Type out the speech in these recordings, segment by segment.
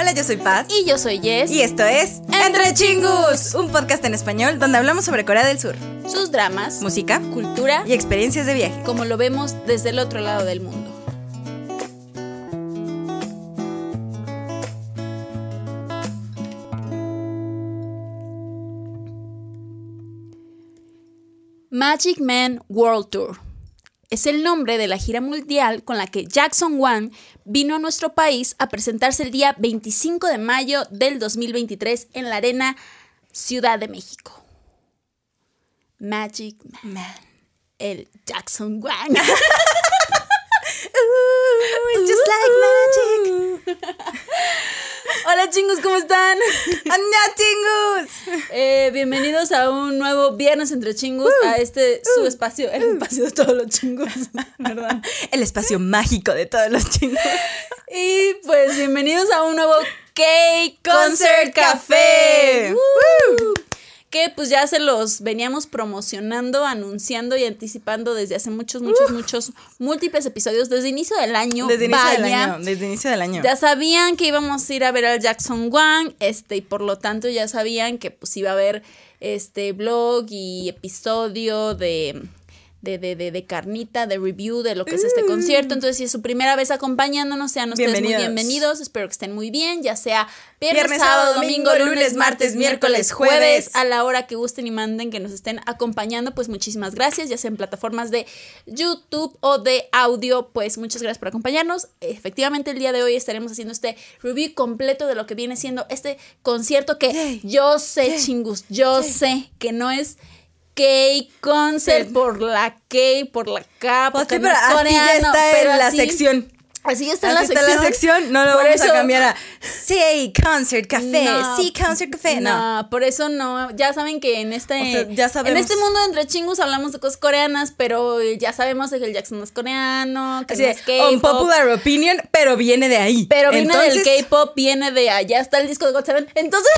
Hola, yo soy Paz. Y yo soy Jess. Y esto es Entre Chingus, un podcast en español donde hablamos sobre Corea del Sur, sus dramas, música, cultura y experiencias de viaje. como lo vemos desde el otro lado del mundo. Magic Man World Tour es el nombre de la gira mundial con la que Jackson Wang vino a nuestro país a presentarse el día 25 de mayo del 2023 en la Arena Ciudad de México. Magic Man, el Jackson Wang. Ooh, just like magic. Hola chingos, ¿cómo están? ¡Anda, Chingus! Eh, bienvenidos a un nuevo Viernes entre Chingus, a este su espacio, el espacio de todos los chingos, ¿verdad? El espacio mágico de todos los chingus. Y pues bienvenidos a un nuevo Cake Concert Concert Café. Que pues ya se los veníamos promocionando, anunciando y anticipando desde hace muchos, muchos, muchos, múltiples episodios, desde inicio del año. Desde inicio del año. Desde inicio del año. Ya sabían que íbamos a ir a ver al Jackson Wang, este, y por lo tanto ya sabían que pues iba a haber este blog y episodio de, de, de, de, de carnita, de review de lo que es este concierto. Entonces, si es su primera vez acompañándonos, sean ustedes muy Bienvenidos. Espero que estén muy bien, ya sea viernes, Viernes, sábado, domingo, lunes, lunes, martes, miércoles, jueves, jueves. a la hora que gusten y manden que nos estén acompañando, pues muchísimas gracias, ya sea en plataformas de YouTube o de audio, pues muchas gracias por acompañarnos. Efectivamente, el día de hoy estaremos haciendo este review completo de lo que viene siendo este concierto que yo sé, chingus, yo sé que no es K-Concert por la K, por la K, no pero así ya está en la sección. Así está en Así la está sección. la sección. No lo Por vamos a eso- cambiar a Sí, Concert Café. No. sí, Concert Café. No. No, por eso no. Ya saben que en este, O sea, ya sabemos. en este mundo entre chingus hablamos de cosas coreanas, pero ya sabemos que el Jackson es coreano, que Así no es K-pop. unpopular opinion, pero viene de ahí. Pero viene Entonces, del K-pop, viene de allá está el disco de God Seven. Entonces,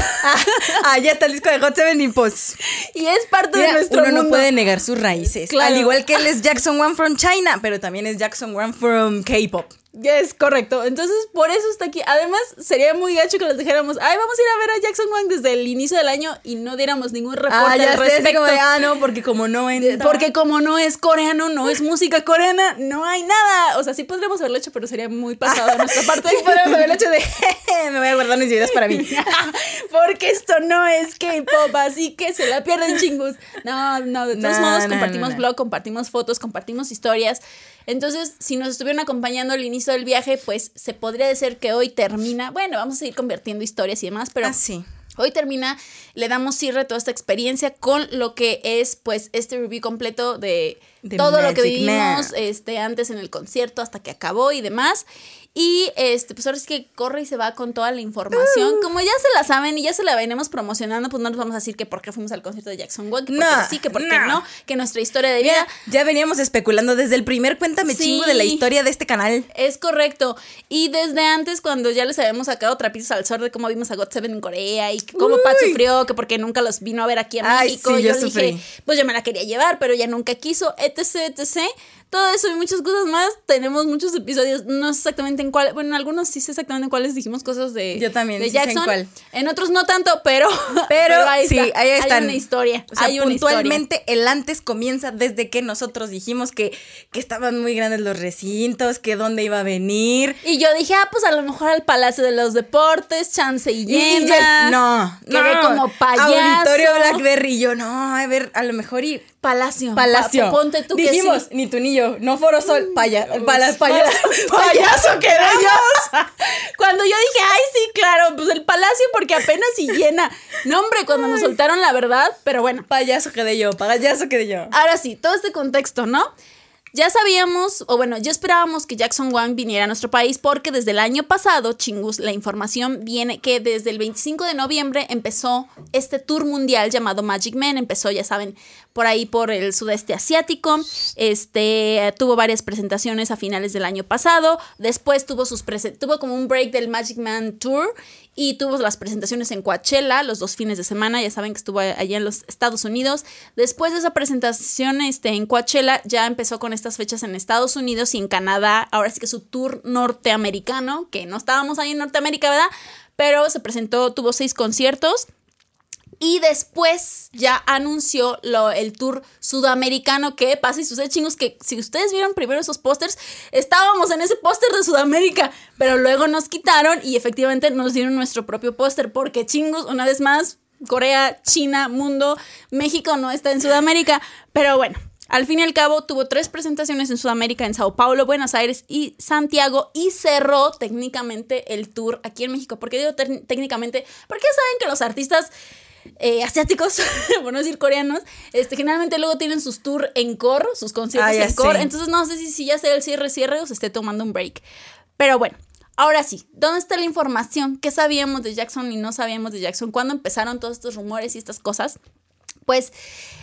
ya está el disco de Hot Seven y pues y es parte Mira, de nuestro uno mundo. no puede negar sus raíces. Claro. Al igual que él es Jackson One from China, pero también es Jackson One from K-pop. Es correcto. Entonces, por eso está aquí. Además, sería muy gacho que les dijéramos, ay, vamos a ir a ver a Jackson Wang desde el inicio del año y no diéramos ningún reporte Ah, ya al sé, respecto. como de, ah, no, porque como no entra. Porque como no es coreano, no es música coreana, no hay nada. O sea, sí podríamos haberlo hecho, pero sería muy pasado de nuestra parte. Sí, podríamos haberlo hecho de, "Jeje, me voy a guardar mis videos para mí. Porque esto no es K-pop, así que se la pierden chingus. No, no, de todos No, modos no, compartimos no. blog, compartimos fotos, compartimos historias. Entonces, si nos estuvieron acompañando al inicio del viaje, pues se podría decir que hoy termina. Bueno, vamos a seguir convirtiendo historias y demás, pero Ah, sí. Hoy termina, le damos cierre a toda esta experiencia con lo que es pues este review completo de, Todo lo que vivimos este, antes en el concierto hasta que acabó y demás. Y este, pues ahora es que corre y se va con toda la información. Uh. Como ya se la saben y ya se la venimos promocionando, pues no nos vamos a decir que por qué fuimos al concierto de Jackson Wang, que porque No, sí, que porque no. no. que nuestra historia de vida. Ya, ya veníamos especulando desde el primer Cuéntame Sí. chingo de la historia de este canal. Es correcto. Y desde antes, cuando ya les habíamos sacado trapitos al sol de cómo vimos a God Seven en Corea y cómo Pat sufrió, que porque nunca los vino a ver aquí a Ay, México, sí, yo yo le sufrí. dije, pues yo me la quería llevar, pero ella nunca quiso, etc, etc. Todo eso y muchas cosas más. Tenemos muchos episodios, no sé exactamente en cuál, bueno, en algunos sí sé exactamente en cuáles dijimos cosas de, Yo también, de sí sé en Jackson. cuál. En otros no tanto, pero, Pero, ahí sí, está. ahí están. Hay una historia. O sea, hay una historia. puntualmente el antes comienza desde que nosotros dijimos que, que estaban muy grandes los recintos, que dónde iba a venir. Y yo dije, ah, pues a lo mejor al Palacio de los Deportes, chance y Y llena. ya- no, Quedé no. como payaso. Auditorio Blackberry. Y yo, no, a ver, a lo mejor y. Palacio. Palacio. Pa- ponte tú Dijimos, que sí. ni tú ni yo, no Foro Sol, paya, pala- payaso. Payaso que Cuando yo dije, ay, sí, claro, pues el palacio porque apenas si llena. No, hombre, cuando nos soltaron la verdad, pero bueno. Payaso quedé yo, payaso quedé yo. Ahora sí, todo este contexto, ¿no? Ya sabíamos, o bueno, ya esperábamos que Jackson Wang viniera a nuestro país porque desde el año pasado, chingus, la información viene que desde el 25 de noviembre empezó este tour mundial llamado Magic Man. Empezó, ya saben, por ahí por el sudeste asiático. Este tuvo varias presentaciones a finales del año pasado. Después tuvo sus tuvo como un break del Magic Man Tour y tuvo las presentaciones en Coachella los dos fines de semana. Ya saben que estuvo allá en los Estados Unidos. Después de esa presentación este, en Coachella, ya empezó con estas fechas en Estados Unidos y en Canadá. Ahora sí que su tour norteamericano, que no estábamos ahí en Norteamérica, ¿verdad? pero se presentó, tuvo seis conciertos. Y después ya anunció lo, el tour sudamericano que pasa y sucede chingos que si ustedes vieron primero esos pósters, estábamos en ese póster de Sudamérica, pero luego nos quitaron y efectivamente nos dieron nuestro propio póster porque chingos, una vez más, Corea, China, mundo, México no está en Sudamérica, pero bueno. Al fin y al cabo, tuvo tres presentaciones en Sudamérica, en Sao Paulo, Buenos Aires y Santiago, y cerró técnicamente el tour aquí en México. ¿Por qué digo técnicamente? Porque saben que los artistas eh, asiáticos, por no decir coreanos, este, generalmente luego tienen sus tours en core, sus conciertos Ah, en core. Entonces no sé si, si ya sea el cierre, cierre o se esté tomando un break. Pero bueno, ahora sí, ¿dónde está la información? ¿Qué sabíamos de Jackson y no sabíamos de Jackson? ¿Cuándo empezaron todos estos rumores y estas cosas? Pues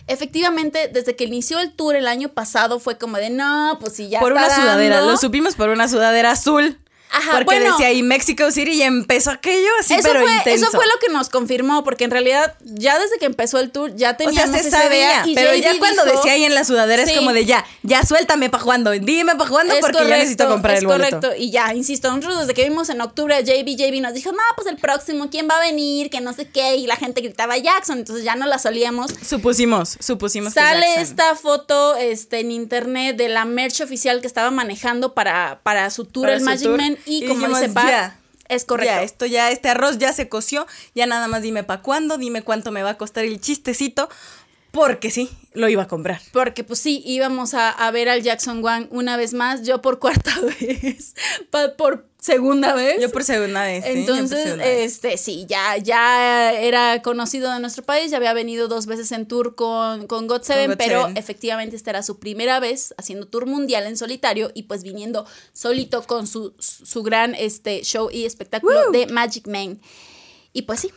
efectivamente, desde que inició el tour el año pasado fue como de no, pues si ya por está una sudadera, dando". lo supimos por una sudadera azul. Ajá, porque bueno. decía ahí Mexico City y empezó aquello así, eso, pero fue, intenso. eso fue lo que nos confirmó, porque en realidad ya desde que empezó el tour ya O sea, teníamos se esa idea. sabía, y pero JD ya cuando dijo- decía ahí en la sudadera Sí. es como de ya, ya suéltame pa' jugando, dime pa' jugando porque correcto, ya necesito comprar el boleto. correcto. Y ya, insisto, nosotros desde que vimos en octubre a JB, JB nos dijo, no, pues el próximo, ¿quién va a venir? Que no sé qué. Y la gente gritaba Jackson, entonces ya no la solíamos. Supusimos, supusimos Sale esta foto este, en internet de la merch oficial que estaba manejando para, para su tour Para el Magic tour. Man. Y, Y como dijimos, dice Pat, ya, es correcto. Ya, esto ya, este arroz ya se coció, ya nada más dime pa' cuándo, dime cuánto me va a costar el chistecito, porque sí, lo iba a comprar. Porque pues sí, íbamos a, a ver al Jackson Wang una vez más, yo por cuarta vez, pa- por segunda vez. Yo por segunda vez. ¿sí? Por Entonces, segunda vez. este, sí, ya, ya era conocido de nuestro país, ya había venido dos veces en tour con, con God Seven, God pero Seven. efectivamente esta era su primera vez haciendo tour mundial en solitario y pues viniendo solito con su, su gran este, show y espectáculo Woo. de Magic Man. Y pues sí.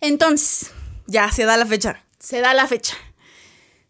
Entonces, ya se da la fecha. se da la fecha.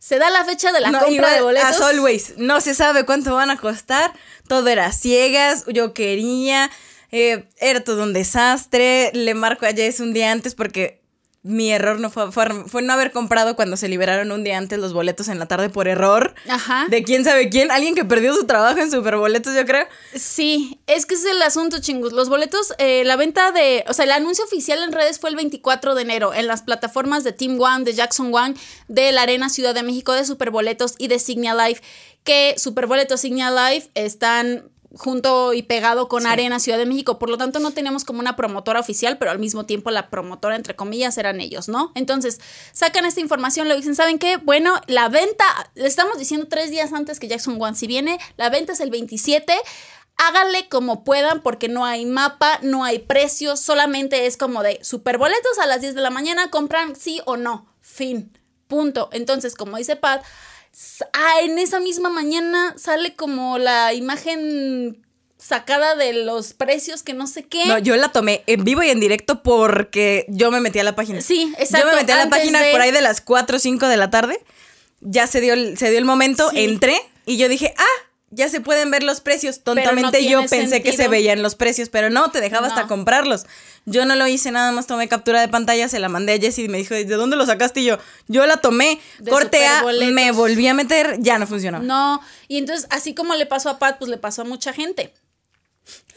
Se da la fecha de la No, compra igual, de boletos. As always, no se sabe cuánto van a costar. Todo era ciegas. Yo quería. eh, era todo un desastre. Le marco a Jess un día antes porque mi error no fue, fue, fue no haber comprado cuando se liberaron un día antes los boletos en la tarde por error. Ajá. De quién sabe quién. Alguien que perdió su trabajo en superboletos, yo creo. Sí, es que ese es el asunto, chingus. Los boletos, eh, la venta de, o sea, el anuncio oficial en redes fue el 24 de enero en las plataformas de Team One, de Jackson One, de la Arena Ciudad de México, de Superboletos y de Signia Life, que Superboletos Signia Life están junto y pegado con Arena Ciudad de México, por lo tanto no teníamos como una promotora oficial, pero al mismo tiempo la promotora entre comillas eran ellos, ¿no? Entonces, sacan esta información, le dicen, ¿saben qué? Bueno, la venta, le estamos diciendo tres días antes que Jackson One, si viene, la venta es el 27, háganle como puedan porque no hay mapa, no hay precios, solamente es como de superboletos a las 10 de la mañana, compran sí o no, fin, punto. Entonces, como dice Pat, ah, en esa misma mañana sale como la imagen sacada de los precios que no sé qué. No, yo la tomé en vivo y en directo porque yo me metí a la página. Sí, exacto, Yo me metí a la antes página de- por ahí de las 4 o 5 de la tarde. Ya se dio el, se dio el momento, Sí. entré y yo dije, ah, ya se pueden ver los precios. Tontamente yo pensé que se veían los precios, pero no, te dejaba hasta comprarlos. Yo no lo hice, nada más tomé captura de pantalla, se la mandé a Jessie y me dijo, ¿de dónde lo sacaste? Y yo, yo la tomé, De corté a, me volví a meter, ya no funcionó. No, y entonces así como le pasó a Pat, pues le pasó a mucha gente.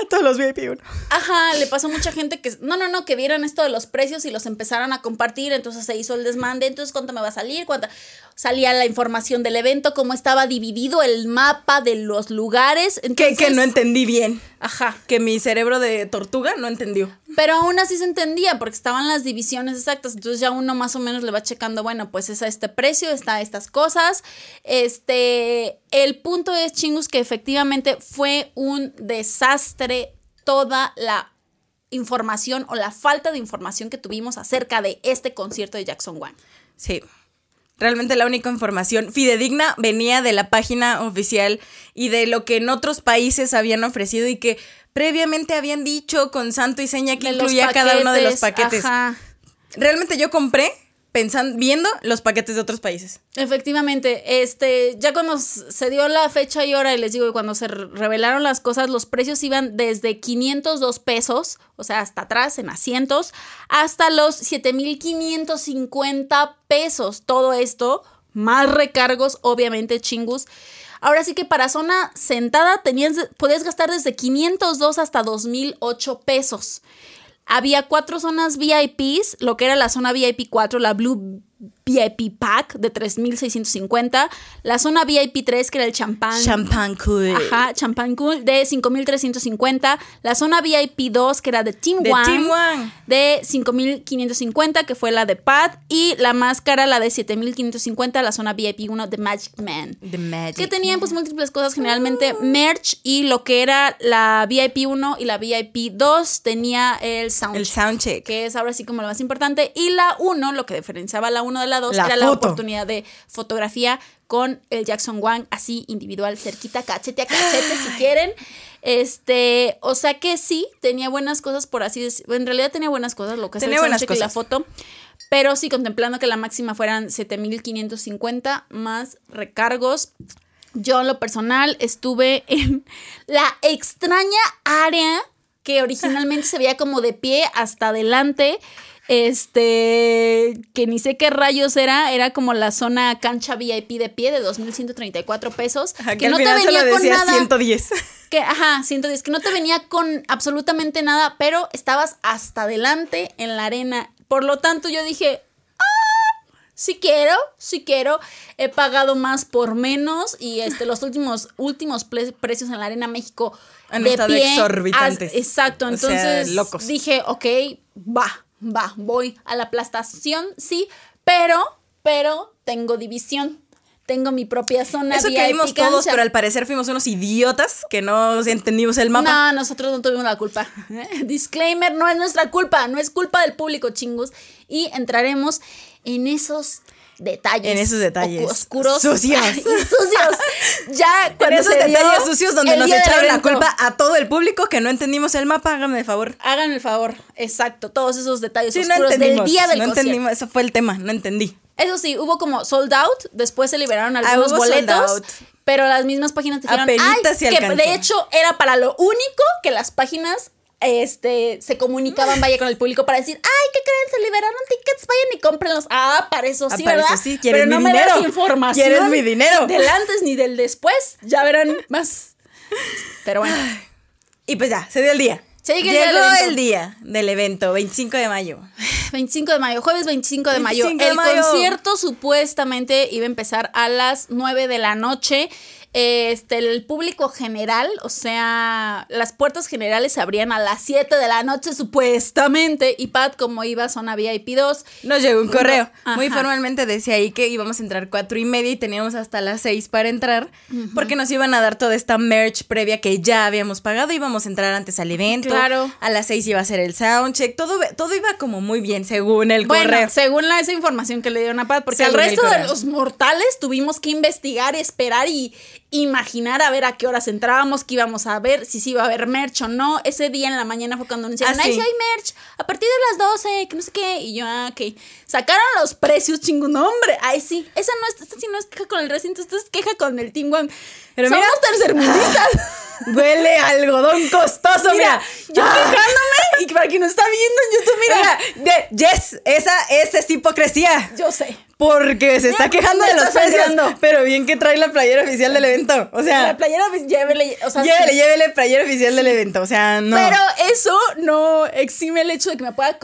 A todos los VIP uno. Ajá, le pasó a mucha gente que, no, no, no, que vieran esto de los precios y los empezaran a compartir, entonces se hizo el desmande, entonces cuánto me va a salir, cuánto salía la información del evento, cómo estaba dividido el mapa de los lugares, Que, que no entendí bien. Ajá, Que mi cerebro de tortuga no entendió. pero aún así se entendía porque estaban las divisiones exactas, entonces ya uno más o menos le va checando, bueno, pues es a este precio, está a estas cosas. Este, el punto es, chingus, que efectivamente fue un desastre toda la información o la falta de información que tuvimos acerca de este concierto de Jackson Wang. Sí. Realmente la única información fidedigna venía de la página oficial y de lo que en otros países habían ofrecido y que previamente habían dicho con santo y seña que De incluía cada uno de los paquetes. Ajá. Realmente yo compré pensando, viendo los paquetes de otros países. Efectivamente, este, ya cuando se dio la fecha y hora, y les digo cuando se re- revelaron las cosas, los precios iban desde 502 pesos, o sea, hasta atrás en asientos, hasta los 7550 pesos. Todo esto, más recargos, obviamente, chingus. Ahora sí que para zona sentada tenías, podías gastar desde 502 hasta 2008 pesos. Había cuatro zonas VIPs, lo que era la zona VIP 4, la Blue VIP Pack de 3.650, la zona VIP 3 que era el champán. Champagne cool. Ajá, champán cool de 5.350, la zona VIP 2 que era de Team De One Team One. de 5.550 que fue la de Pat y la máscara la de 7.550 la zona VIP 1 de Magic Man. The Magic. Que tenían pues múltiples cosas, generalmente merch y lo que era la VIP 1 y la VIP 2 tenía el sound. El soundcheck. que es ahora sí como lo más importante. Y la 1, lo que diferenciaba la 1 de la 2, La era la oportunidad de fotografía con el Jackson Wang así individual, cerquita, cachete a cachete si quieren. Este, o sea que sí, tenía buenas cosas por así decirlo. En realidad tenía buenas cosas, lo que es el Tenía soundcheck y la cosas. foto. Pero sí, contemplando que la máxima fueran 7550 más recargos. Yo, en lo personal, estuve en la extraña área que originalmente se veía como de pie hasta adelante. Este, que ni sé qué rayos era, era como la zona cancha VIP de pie de 2.134 pesos. Ajá, que, al no te venía con decía nada. 110. Que, ajá, 110, que no te venía con absolutamente nada, pero estabas hasta adelante en la arena. Por lo tanto, yo dije, ah, si quiero, si quiero. He pagado más por menos y este, los últimos, últimos precios en la Arena México Han de estado pie, exorbitantes. as- exacto, O sea, entonces locos. dije, ok, va, va, voy a la aplastación, sí, pero, pero tengo división. Tengo mi propia zona Eso que vimos todos, pero al parecer fuimos unos idiotas que no entendimos el mapa. No, nosotros no tuvimos la culpa. Disclaimer, no es nuestra culpa, no es culpa del público, chingos. Y entraremos en esos detalles. En esos detalles. Oscuros. Sucios. y sucios. Ya En cuando esos se dio detalles sucios donde nos del echaron la culpa a todo el público que no entendimos el mapa, háganme el favor. Hagan el favor, exacto, todos esos detalles Sí, no oscuros del entendimos. día del no entendimos, eso fue el tema, no entendí. Eso sí, hubo como sold out, después se liberaron algunos Ah, hubo sold boletos. out. Pero las mismas páginas dijeron, ay, que alcanzó". de hecho era para lo único que las páginas este, se comunicaban, vaya, con el público para decir, ay, ¿qué creen? Se liberaron tickets, vayan y cómprenlos. Ah, para eso sí, Ah, para ¿verdad? eso sí, ¿quieres Pero no mi me das dinero? información. ¿Quieres mi dinero? Del antes ni del después, ya verán más. Pero bueno, Y pues ya, se dio el día. Se llegó el día del evento. el día del evento, 25 de mayo. 25 de mayo, jueves 25 de mayo. 25 de el mayo. concierto supuestamente iba a empezar a las 9 de la noche. Este, el público general, o sea, las puertas generales se abrían a las 7 de la noche supuestamente. Y Pat, como iba a zona VIP 2, Nos llegó un correo. No, Muy formalmente decía ahí que íbamos a entrar cuatro y media y teníamos hasta las seis para entrar. Porque nos iban a dar toda esta merch previa que ya habíamos pagado. Íbamos a entrar antes al evento. Claro. A las seis iba a ser el soundcheck. Todo, todo iba como muy bien, según el Bueno, correo. según la, esa información que le dieron a Pat, porque el el resto de los mortales tuvimos que investigar, esperar y imaginar a ver a qué horas entrábamos, qué íbamos a ver, si sí iba a haber merch o no. Ese día en la mañana fue cuando anunciaron, Ah, ay, sí. hay merch, a partir de las 12, que no sé qué. Y yo, ah, ok. Sacaron los precios, chingón, hombre. Ay, sí, esa no es, esta sí no es queja con el recinto, esta es queja con el Team One. Pero Somos mira- tercermundistas. Huele a algodón costoso, mira. Mira, yo Ah. quejándome y para quien nos está viendo en YouTube, mira, Mira, de- Yes, esa, esa es hipocresía. yo sé. Porque se está quejando de los precios. sangrando. Pero bien que trae la playera oficial del evento. O sea, La playera, pues, llévele, o sea, llévele, sí. llévele playera oficial del evento. O sea, no. Pero eso no exime el hecho de que me pueda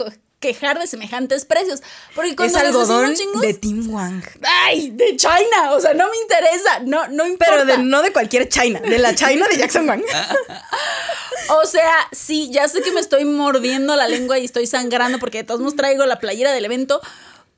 quejar de semejantes precios. Porque es cuando les algodón chingos, de Team Wang. ¡Ay! De China. O sea, no me interesa. No, no importa. Pero de- no de cualquier China, de la China de Jackson Wang. O sea, sí, ya sé que me estoy mordiendo la lengua y estoy sangrando porque de todos modos traigo la playera del evento.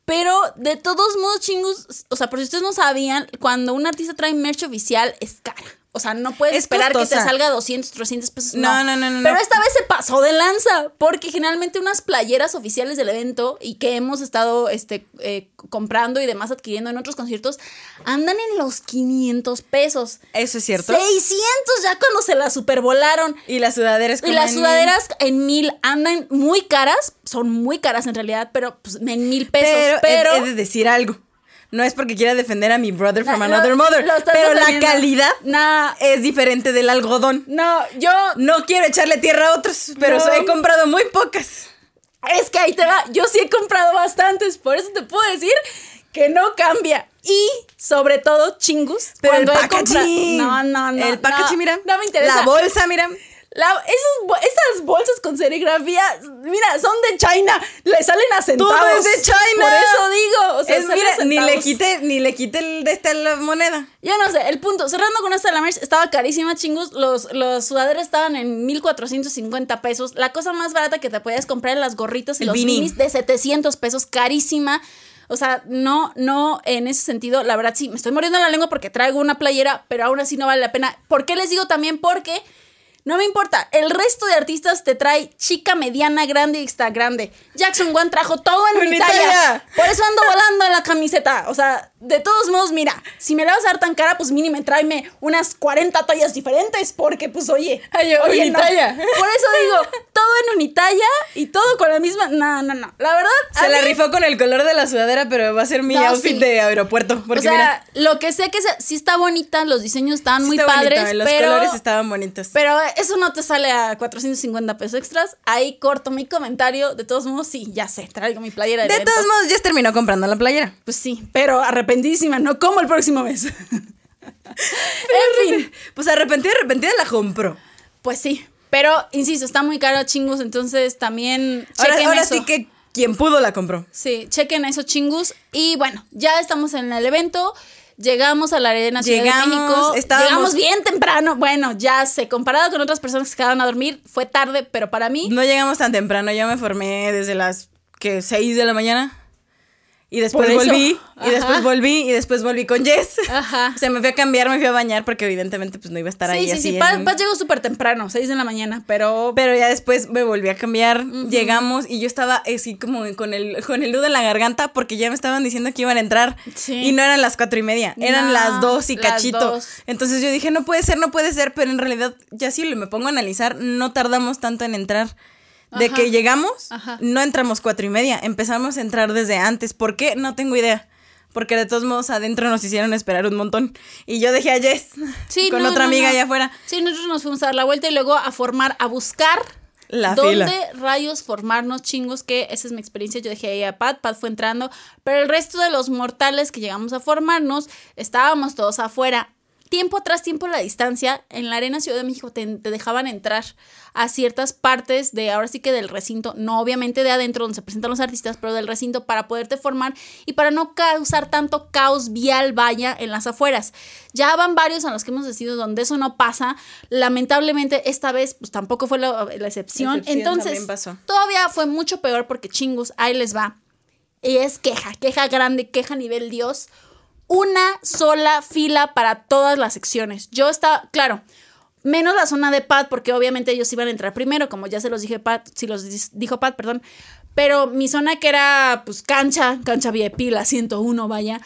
Pero de todos modos, chingos, o sea, por si ustedes no sabían, cuando un artista trae merch oficial es cara. O sea, no puedes Es esperar que te salga 200, 300 pesos. No, no, no, no, Pero no. esta vez se pasó de lanza, porque generalmente unas playeras oficiales del evento y que hemos estado este, eh, comprando y demás adquiriendo en otros conciertos andan en los 500 pesos. Eso es cierto. 600 ya cuando se la supervolaron. Y las sudaderas Y las sudaderas en mil andan muy caras, son muy caras en realidad, pero pues, en mil pesos. Pero, Pero, he, he de decir algo. No es porque quiera defender a mi brother from another mother. lo Pero la calidad Nah, es diferente del algodón. no, yo. No quiero echarle tierra a otros, pero No. he comprado muy pocas. Es que ahí te va. Yo sí he comprado bastantes, por eso te puedo decir que no cambia. Y sobre todo, chingus. Pero cuando el packaging. No, no, no. El packaging, no, mira. No me interesa. La bolsa, mira. La- esos bo- esas bolsas con serigrafía, mira, son de China. Le salen a centavos. Todo es de China. Por eso digo. O sea, Es, mira, ni le quité, ni le quité el de esta la moneda. Yo no sé, el punto, cerrando con esta la merch, estaba carísima, chingus. Los, los sudaderos estaban en 1450 pesos. La cosa más barata que te podías comprar en las gorritas y El los minis de 700 pesos, carísima. O sea, no, no, en ese sentido, la verdad sí, me estoy muriendo la lengua porque traigo una playera, pero aún así no vale la pena. ¿Por qué les digo también? Porque no me importa, el resto de artistas te trae chica, mediana, grande y extra grande. Jackson One trajo todo en mi talla. Por eso ando volando en la camiseta. O sea, de todos modos, mira, si me la vas a dar tan cara, pues mínimo tráeme unas 40 tallas diferentes, porque pues oye, Ay, yo, oye, unitalla. no. Por eso digo, todo en unitalla y todo con la misma. No, no, no. La verdad, Se la mí- rifó con el color de la sudadera, pero va a ser mi No, outfit sí. de aeropuerto. Porque o sea, mira, lo que sé que se- sí está bonita, los diseños estaban sí muy está bonito, padres, los pero colores estaban bonitos. pero eso no te sale a 450 pesos extras. Ahí corto mi comentario. De todos modos, sí, ya sé, traigo mi playera de, de todos modos, ya terminó comprando la playera. Pues sí, pero arrepentidísima, no como el próximo mes. en fin, Pues arrepentida, arrepentida la compró. pues sí. Pero, insisto, está muy caro, chingos, entonces también Ahora, chequen ahora eso. sí que quien pudo la compró. Sí, chequen eso, chingus. Y bueno, ya estamos en el evento. Llegamos a la Arena Ciudad Llegamos, de México. estábamos- Llegamos bien temprano. Bueno, ya sé, comparado con otras personas que se quedaron a dormir, fue tarde, pero para mí, No llegamos tan temprano, yo me formé desde las que 6 de la mañana. Y después volví, y después volví, y después volví con Jess. Ajá. O sea, me fui a cambiar, me fui a bañar, porque evidentemente pues no iba a estar ahí sí, sí, así. sí. en- Paz, Paz llegó súper temprano, 6 de la mañana, pero. Pero ya después me volví a cambiar, llegamos y yo estaba así como con el, con el nudo en la garganta porque ya me estaban diciendo que iban a entrar Sí. y no eran las cuatro y media, eran No, las dos y las cachito. dos. Entonces yo dije, no puede ser, no puede ser, pero en realidad ya si me pongo a analizar, no tardamos tanto en entrar. De que llegamos, Ajá. no entramos cuatro y media, empezamos a entrar desde antes. ¿Por qué? No tengo idea. Porque de todos modos adentro nos hicieron esperar un montón. Y yo dejé a Jess Sí, con no, otra no, amiga no. allá afuera. Sí, nosotros nos fuimos a dar la vuelta y luego a formar, a buscar La dónde fila. rayos formarnos chingos, que esa es mi experiencia. Yo dejé ahí a Pat, Pat fue entrando, pero el resto de los mortales que llegamos a formarnos, estábamos todos afuera. Tiempo tras tiempo la distancia, en la Arena Ciudad de México te, te dejaban entrar a ciertas partes de, ahora sí que del recinto, no obviamente de adentro donde se presentan los artistas, pero del recinto para poderte formar y para no causar tanto caos vial vaya en las afueras. Ya van varios a los que hemos decidido donde eso no pasa. Lamentablemente esta vez pues tampoco fue la, la excepción. Excepción Entonces pasó. todavía fue mucho peor porque chingos, ahí les va. Y es queja, queja grande, queja a nivel Dios. Una sola fila para todas las secciones. Yo estaba, claro, menos la zona de Pat, porque obviamente ellos iban a entrar primero, como ya se los dije Pat, si los dijo Pat, perdón. Pero mi zona que era pues cancha, cancha VIP, la 101, vaya,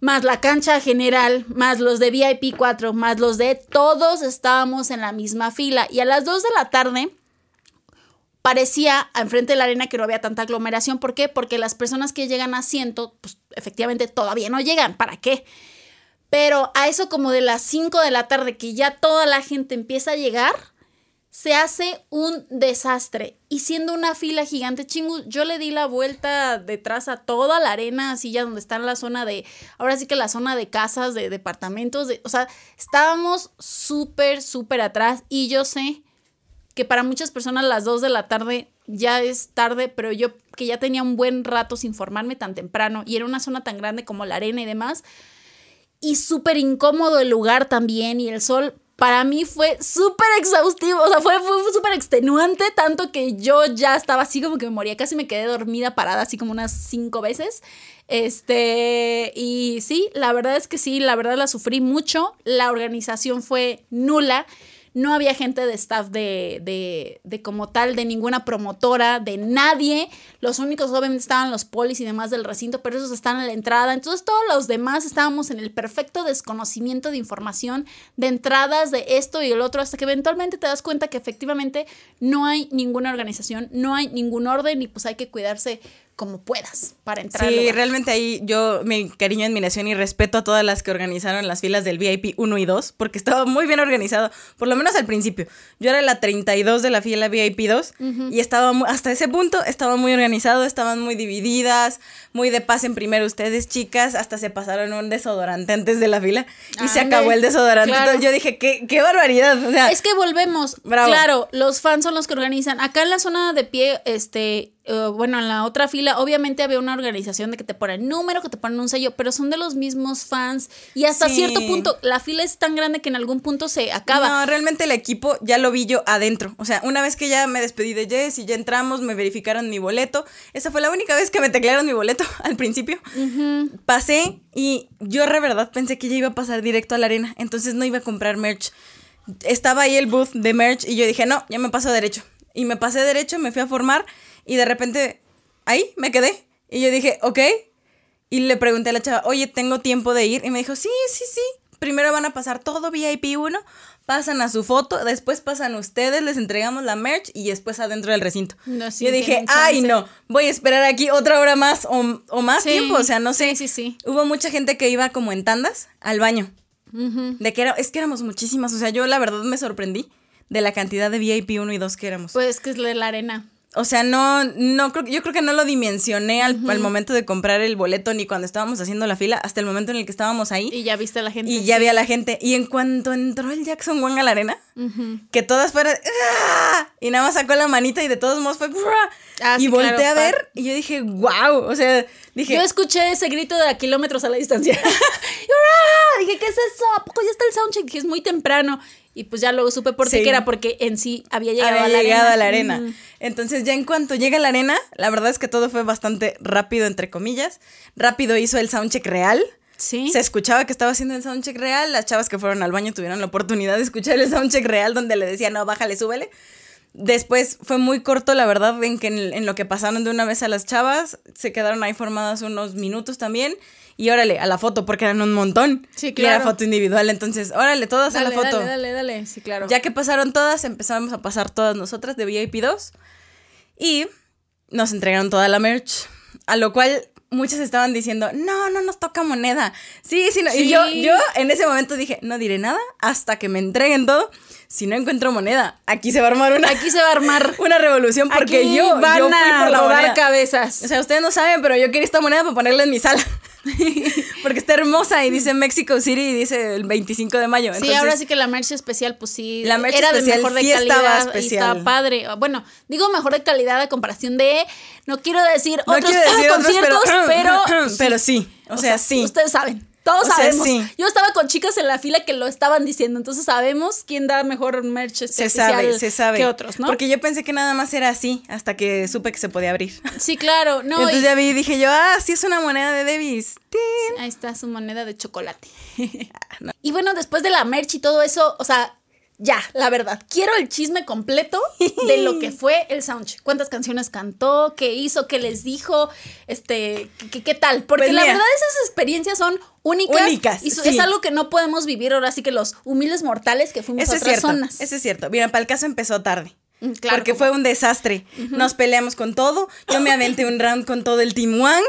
más la cancha general, más los de VIP 4, más los de todos estábamos en la misma fila. Y a las 2 de la tarde parecía enfrente de la arena que no había tanta aglomeración. ¿Por qué? Porque las personas que llegan a asiento, pues efectivamente todavía no llegan. ¿Para qué? Pero a eso como de las 5 de la tarde que ya toda la gente empieza a llegar, se hace un desastre. Y siendo una fila gigante, chingu, yo le di la vuelta detrás a toda la arena, así ya donde está la zona de, ahora sí que la zona de casas, de departamentos, de, o sea, estábamos súper, súper atrás. Y yo sé que para muchas personas las 2 de la tarde ya es tarde, pero yo que ya tenía un buen rato sin formarme tan temprano y era una zona tan grande como la arena y demás, y súper incómodo el lugar también y el sol. Para mí fue súper exhaustivo, o sea, fue, fue, súper extenuante, tanto que yo ya estaba así como que me moría, casi me quedé dormida parada así como unas cinco veces. Este, y sí, la verdad es que sí, la verdad la sufrí mucho, la organización fue nula, no había gente de staff de, de, de como tal, de ninguna promotora, de nadie. Los únicos obviamente estaban los polis y demás del recinto, pero esos están en la entrada. Entonces todos los demás estábamos en el perfecto desconocimiento de información, de entradas, de esto y el otro, hasta que eventualmente te das cuenta que efectivamente no hay ninguna organización, no hay ningún orden y pues hay que cuidarse como puedas para entrar. Sí, realmente ahí yo mi cariño, admiración y respeto a todas las que organizaron las filas del VIP 1 y 2, porque estaba muy bien organizado, por lo menos al principio. Yo era la 32 de la fila VIP 2 y estaba hasta ese punto estaba muy organizado, estaban muy divididas, muy de paz en primero ustedes, chicas, hasta se pasaron un desodorante antes de la fila y se acabó el desodorante. yo dije, qué, qué barbaridad. O sea, es que volvemos. Claro, los fans son los que organizan. Acá en la zona de pie, este, eh, bueno, en la otra fila, obviamente había una organización de que te ponen número, que te ponen un sello, pero son de los mismos fans. Y hasta cierto punto, la fila es tan grande que en algún punto se acaba. No, realmente el equipo ya lo vi yo adentro. O sea, una vez que ya me despedí de Jess y ya entramos, me verificaron mi boleto. Esa fue la única vez que me teclearon mi boleto al principio. Pasé y yo de verdad pensé que ya iba a pasar directo a la arena. Entonces no iba a comprar merch. Estaba ahí el booth de merch y yo dije, no, ya me paso derecho. Y me pasé derecho, me fui a formar y de repente, ahí me quedé. Y yo dije, ok. Y le pregunté a la chava, oye, ¿tengo tiempo de ir? Y me dijo, sí, sí, sí. Primero van a pasar todo VIP 1, pasan a su foto, después pasan ustedes, les entregamos la merch y después adentro del recinto. yo dije, ay, no, voy a esperar aquí otra hora más o, más tiempo, o sea, no sé. Sí, sí, Hubo mucha gente que iba como en tandas al baño. De que era, es que éramos muchísimas, o sea, yo la verdad me sorprendí de la cantidad de VIP 1 y 2 que éramos. Pues que es la arena o sea, no, no creo, yo creo que no lo dimensioné al, momento de comprar el boleto ni cuando estábamos haciendo la fila, hasta el momento en el que estábamos ahí. Y ya viste a la gente. Y ya vi a la gente. Y en cuanto entró el Jackson Wang a la arena, que todas fueron, ¡ah! y nada más sacó la manita y de todos modos fue, ah, y volteé a ver y yo dije, wow, o sea, dije. Yo escuché ese grito de a kilómetros a la distancia. dije, ¿qué es eso? ¿A poco ya está el soundcheck? Dije, es muy temprano. Y pues ya luego supe por qué era, porque en sí había llegado, a, la llegado a la arena. Entonces ya en cuanto llega a la arena, la verdad es que todo fue bastante rápido, entre comillas. Rápido hizo el soundcheck real. Sí. Se escuchaba que estaba haciendo el soundcheck real. Las chavas que fueron al baño tuvieron la oportunidad de escuchar el soundcheck real donde le decía, no, bájale, súbele. Después fue muy corto, la verdad, en que en, lo que pasaron de una vez a las chavas, se quedaron ahí formadas unos minutos también. Y órale, a la foto, porque eran un montón. Sí, claro. Y era foto individual, entonces, órale, todas a la foto. Dale, dale, dale, sí, claro. Ya que pasaron todas, empezamos a pasar todas nosotras de VIP 2. Y nos entregaron toda la merch. A lo cual muchas estaban diciendo, no, no nos toca moneda. Sí, sí, no. Y yo, yo en ese momento dije, no diré nada hasta que me entreguen todo si no encuentro moneda, aquí se va a armar una. Aquí se va a armar una revolución porque yo, van yo fui a rodar cabezas. O sea, ustedes no saben, pero yo quería esta moneda para ponerla en mi sala. porque está hermosa y dice Mexico City y dice el 25 de mayo. sí, ahora sí que la merch especial, pues sí, la merch era de mejor de calidad estaba y estaba padre. Bueno, digo mejor de calidad a comparación de, no quiero decir otros, conciertos, pero, pero, sí. O, sea, sí. Ustedes saben. Todos sabemos. Yo estaba con chicas en la fila que lo estaban diciendo, entonces sabemos quién da mejor merch se sabe, se sabe. que otros, ¿no? Porque yo pensé que nada más era así hasta que supe que se podía abrir. Sí, claro. No, entonces ya vi y dije yo, ah, sí es una moneda de Davis. ahí está su moneda de chocolate. Ah, y bueno, después de la merch y todo eso, o sea, ya, la verdad, quiero el chisme completo de lo que fue el soundcheck. ¿Cuántas canciones cantó? ¿Qué hizo? ¿Qué les dijo? Este, ¿qué, tal? Porque pues la verdad esas experiencias son únicas. Únicas. Y es algo que no podemos vivir ahora sí que los humildes mortales que fuimos a otras zonas. Eso es cierto. Mira, para el caso empezó tarde. Mm, porque fue un desastre. Nos peleamos con todo. Yo me aventé un round con todo el Team Wang.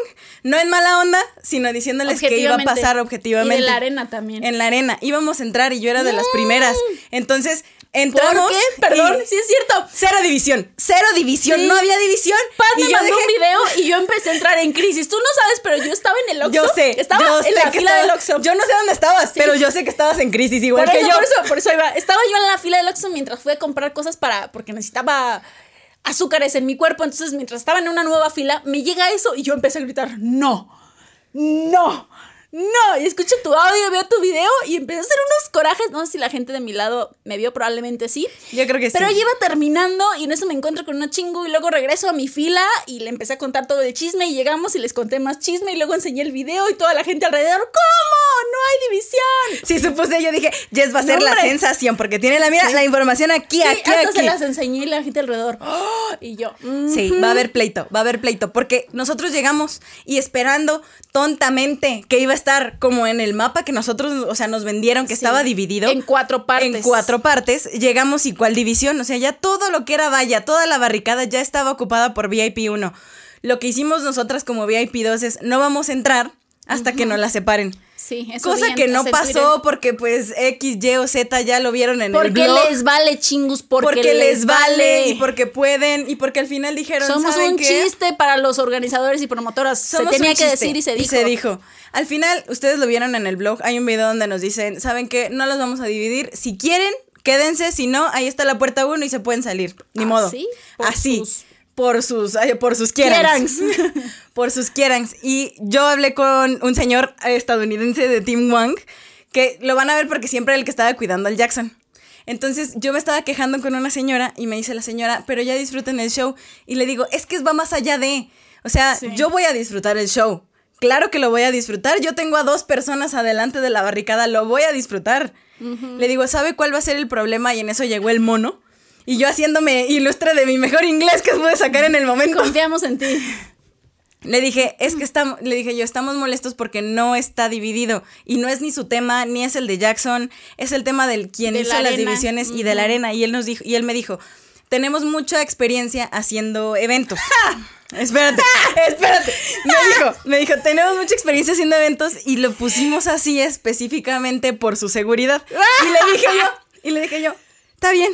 No en mala onda, sino diciéndoles que iba a pasar objetivamente. Y en la arena también. En la arena. Íbamos a entrar y yo era de las primeras. Entonces, Entramos. ¿Por qué? Perdón, sí es cierto. Cero división. Cero división. No había división. Paz me mandó un video y yo empecé a entrar en crisis. Tú no sabes, pero yo estaba en el Oxxo. Yo sé. Estaba en la fila del Oxxo. Yo no sé dónde estabas, pero yo sé que estabas en crisis igual que yo. Por eso, por eso iba. Estaba yo en la fila del Oxxo mientras fui a comprar cosas para. porque necesitaba azúcares en mi cuerpo. Entonces, mientras estaba en una nueva fila, me llega eso y yo empecé a gritar: ¡No! ¡No! No, y escucho tu audio, veo tu video y empecé a hacer unos corajes. No sé si la gente de mi lado me vio, probablemente sí. Yo creo que sí. Pero iba terminando y en eso me encuentro con una chingo y luego regreso a mi fila y le empecé a contar todo de chisme y llegamos y les conté más chisme y luego enseñé el video y toda la gente alrededor, ¿cómo? No hay división. Sí, supuse, yo dije, Jess va a ser la sensación porque tiene la, mira, la información aquí, sí, aquí, hasta se las enseñé y la gente alrededor. y yo, sí, va a haber pleito, va a haber pleito porque nosotros llegamos y esperando tontamente que iba a estar como en el mapa que nosotros, o sea, nos vendieron que estaba dividido. En cuatro partes. En cuatro partes. Llegamos y cuál división, o sea, ya todo lo que era valla, toda la barricada ya estaba ocupada por VIP 1. Lo que hicimos nosotras como VIP 2 es no vamos a entrar hasta que nos la separen. Sí, eso Cosa que no pasó porque pues X, Y o Z ya lo vieron en el Porque blog. les vale chingus, porque, porque, les vale y porque pueden y porque al final dijeron Somos ¿saben un qué? chiste para los organizadores y promotoras. Somos se tenía que decir y se dijo. Al final, ustedes lo vieron en el blog, hay un video donde nos dicen, ¿saben qué? No los vamos a dividir. Si quieren, quédense, si no, ahí está la puerta uno y se pueden salir. Ni modo. ¿Así? Por Así. sus- Por sus, ay, por sus quierangs. por sus quierangs. Y yo hablé con un señor estadounidense de Team Wang, que lo van a ver porque siempre era el que estaba cuidando al Jackson. Entonces yo me estaba quejando con una señora y me dice la señora, pero ya disfruten el show. Y le digo, es que va más allá de. O sea, Sí. yo voy a disfrutar el show. Claro que lo voy a disfrutar. Yo tengo a dos personas adelante de la barricada, lo voy a disfrutar. Le digo, ¿sabe cuál va a ser el problema? Y en eso llegó el mono. Y yo haciéndome ilustre de mi mejor inglés que pude sacar en el momento. Confiamos en ti. Le dije, es que estamos, le dije yo, estamos molestos porque no está dividido. Y no es ni su tema, ni es el de Jackson, es el tema del quien De hizo la las divisiones y de la arena. Y él nos dijo, y él me dijo, tenemos mucha experiencia haciendo eventos. espérate, espérate. Me dijo, me dijo, tenemos mucha experiencia haciendo eventos y lo pusimos así específicamente por su seguridad. Y le dije yo, y le dije yo, está bien,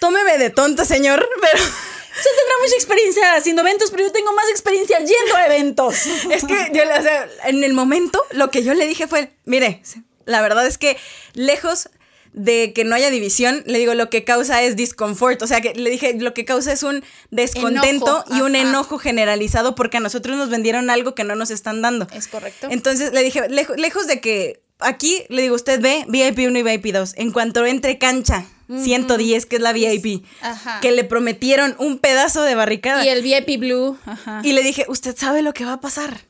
tómeme de tonto, señor, pero Usted tendrá mucha experiencia haciendo eventos, pero yo tengo más experiencia yendo a eventos. Es que yo, o sea, en el momento, lo que yo le dije fue, mire, la verdad es que lejos de que no haya división, le digo, lo que causa es discomfort. O sea, que le dije, lo que causa es un descontento Enojo, y un ajá. enojo generalizado porque a nosotros nos vendieron algo que no nos están dando. Es correcto. Entonces le dije, lejo- lejos de que aquí, le digo, usted ve VIP 1 y VIP 2. En cuanto entre cancha, 110, que es la VIP, Ajá. que le prometieron un pedazo de barricada. Y el VIP Blue. Ajá. Y le dije, ¿usted sabe lo que va a pasar?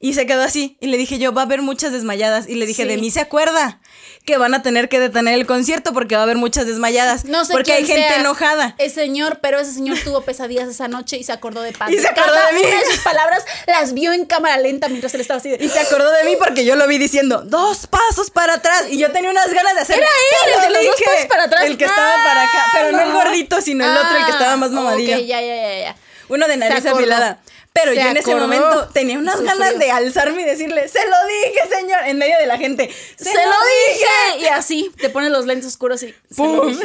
Y se quedó así. Y le dije yo, va a haber muchas desmayadas. Y le dije, Sí. de mí se acuerda que van a tener que detener el concierto porque va a haber muchas desmayadas. No sé porque hay gente sea enojada. El señor, pero ese señor tuvo pesadillas esa noche y se acordó de Pat. Y se acordó Cada de mí. Una de sus palabras las vio en cámara lenta mientras él estaba así de. Y se acordó de mí porque yo lo vi diciendo, dos pasos para atrás. Y yo tenía unas ganas de hacer. Era él, "Te el de los dos dije". pasos para atrás. El que estaba para acá. Pero no el Ah, gordito, sino el otro, el que estaba más Ah, mamadillo. Ok, ya, ya, ya, ya. Uno de nariz afilada. Pero yo en ese momento tenía unas Sufrió. ganas de alzarme y decirle, se lo dije, señor, en medio de la gente. ¡Se, lo dije! Y así, te pones los lentes oscuros y. ¡Pum!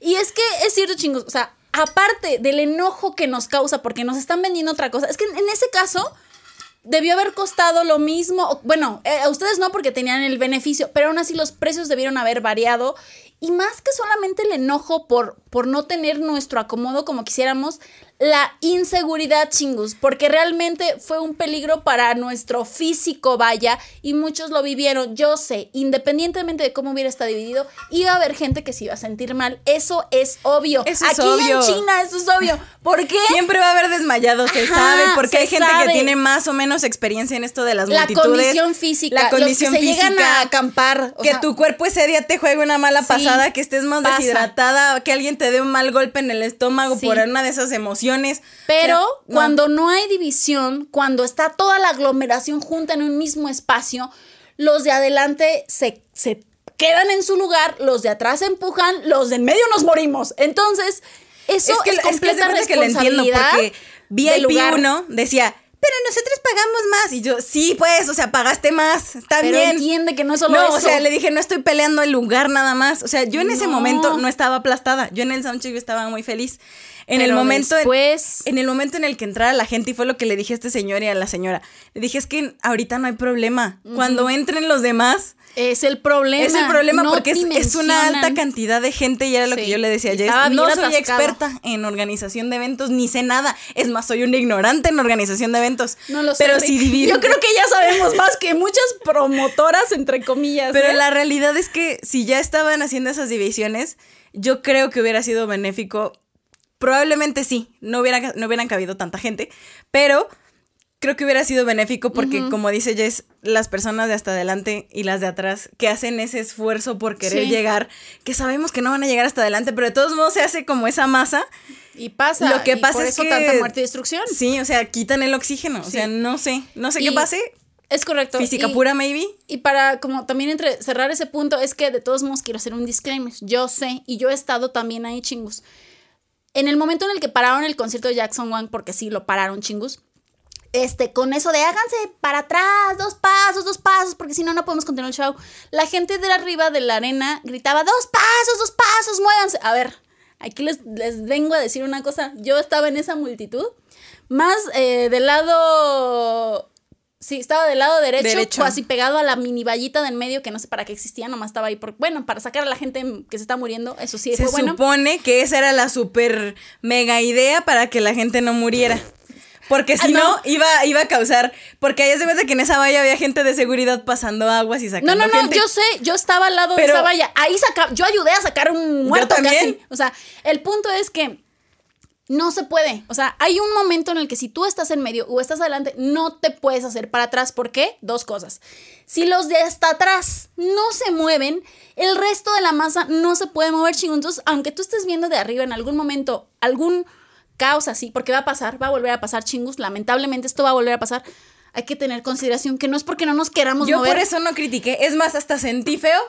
Y es que es cierto, chingos. O sea, aparte del enojo que nos causa porque nos están vendiendo otra cosa, es que en, ese caso. Debió haber costado lo mismo. Bueno, eh, a ustedes no porque tenían el beneficio, pero aún así los precios debieron haber variado. Y más que solamente el enojo por, por no tener nuestro acomodo como quisiéramos, la inseguridad, chingus, porque realmente fue un peligro para nuestro físico, vaya, y muchos lo vivieron. Yo sé, independientemente de cómo hubiera estado dividido, iba a haber gente que se iba a sentir mal. Eso es obvio. Eso es Aquí obvio. en China, eso es obvio. ¿Por qué? Siempre va a haber desmayados, se Ajá, sabe, porque se hay gente sabe. que tiene más o menos experiencia en esto de las la multitudes. condición física, La condición los que se física. llegan a acampar. o que sea, tu cuerpo ese día te juegue una mala Sí, pasada, que estés más pasa. deshidratada, que alguien te dé un mal golpe en el estómago Sí. por una de esas emociones. Pero O sea, no. cuando no hay división, cuando está toda la aglomeración junta en un mismo espacio, los de adelante se, se quedan en su lugar, los de atrás se empujan, los de en medio nos morimos. Entonces, eso es, es que, es que completa haz de cuenta que entiendo responsabilidad porque VIP lugar. 1 decía, pero nosotros pagamos más. Y yo, sí, pues, o sea, pagaste más, está Pero bien. entiende que no es solo no, eso. o sea, le dije, no estoy peleando el lugar nada más. O sea, yo en ese momento no estaba aplastada. Yo en el soundcheck estaba muy feliz. En el momento después- en el momento en el que entrara la gente y fue lo que le dije a este señor y a la señora. Le dije, es que ahorita no hay problema. Cuando entren los demás, Es el problema. es el problema no porque es, es una alta cantidad de gente y era lo Sí. que yo le decía. Estaba bien No soy experta en organización de eventos, ni sé nada. Es más, soy un ignorante en organización de eventos. No lo sé. Pero Rick. si divido. Yo creo que ya sabemos más que muchas promotoras, entre comillas. Pero ¿eh? la realidad es que si ya estaban haciendo esas divisiones, yo creo que hubiera sido benéfico. Probablemente sí, no, hubiera, no hubieran cabido tanta gente, pero creo que hubiera sido benéfico porque, como dice Jess, las personas de hasta adelante y las de atrás que hacen ese esfuerzo por querer Sí. llegar, que sabemos que no van a llegar hasta adelante, pero de todos modos se hace como esa masa. Y pasa. Lo que y pasa por es que- tanta muerte y destrucción. Sí, o sea, quitan el oxígeno. O sea, no sé, no sé Y qué pase. Es correcto. Física y- pura, maybe. Y para como también entre cerrar ese punto es que de todos modos quiero hacer un disclaimer. Yo sé y yo he estado también ahí chingus. En el momento en el que pararon el concierto de Jackson Wang, porque sí lo pararon chingus, este, con eso de háganse para atrás, dos pasos, dos pasos, porque si no, no podemos continuar el show. La gente de arriba de la arena gritaba, dos pasos, dos pasos, muévanse. A ver, aquí les, les vengo a decir una cosa. Yo estaba en esa multitud, más eh, del lado... Sí, estaba del lado derecho, Derecho. casi pegado a la mini vallita del medio, que no sé para qué existía, nomás estaba ahí por, bueno, para sacar a la gente que se está muriendo, eso sí, Se fue bueno. supone que esa era la super mega idea para que la gente no muriera. Porque si Ah, no, no. iba, iba a causar. Porque ahí se cuenta que en esa valla había gente de seguridad pasando aguas y sacando No, no, no, gente. yo sé, yo estaba al lado Pero- de esa valla. Ahí saca, yo ayudé a sacar un muerto también. casi. O sea, el punto es que no se puede. O sea, hay un momento en el que si tú estás en medio o estás adelante, no te puedes hacer para atrás. ¿Por qué? Dos cosas. Si los de hasta atrás no se mueven, el resto de la masa no se puede mover, chingo. Entonces, aunque tú estés viendo de arriba en algún momento algún caos así, porque va a pasar, va a volver a pasar, chingus. Lamentablemente esto va a volver a pasar. Hay que tener consideración que no es porque no nos queramos Yo mover. por eso no critiqué. Es más, hasta sentí feo.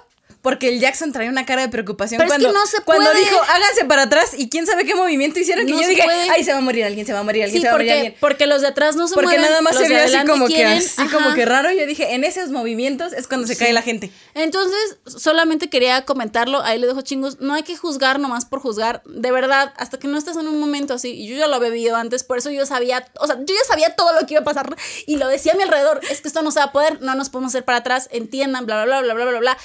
Porque el Jackson traía una cara de preocupación Pero es que cuando, no se cuando dijo háganse para atrás y quién sabe qué movimiento hicieron que No yo dije, puede. ay, se va a morir alguien, se va a morir alguien, Sí, se va a morir alguien. porque los de atrás no se Porque mueven. nada más se vio así como que quieren, así como ajá. que raro. Yo dije, en esos movimientos es cuando se cae la gente. Entonces, solamente quería comentarlo, ahí le dejo chingos, no hay que juzgar nomás por juzgar, de verdad, hasta que no estés en un momento así, y yo ya lo había vivido antes, por eso yo sabía, o sea, yo ya sabía todo lo que iba a pasar, y lo decía a mi alrededor, es que esto no se va a poder, no nos podemos hacer para atrás, entiendan, bla, bla, bla, bla, bla, bla, bla.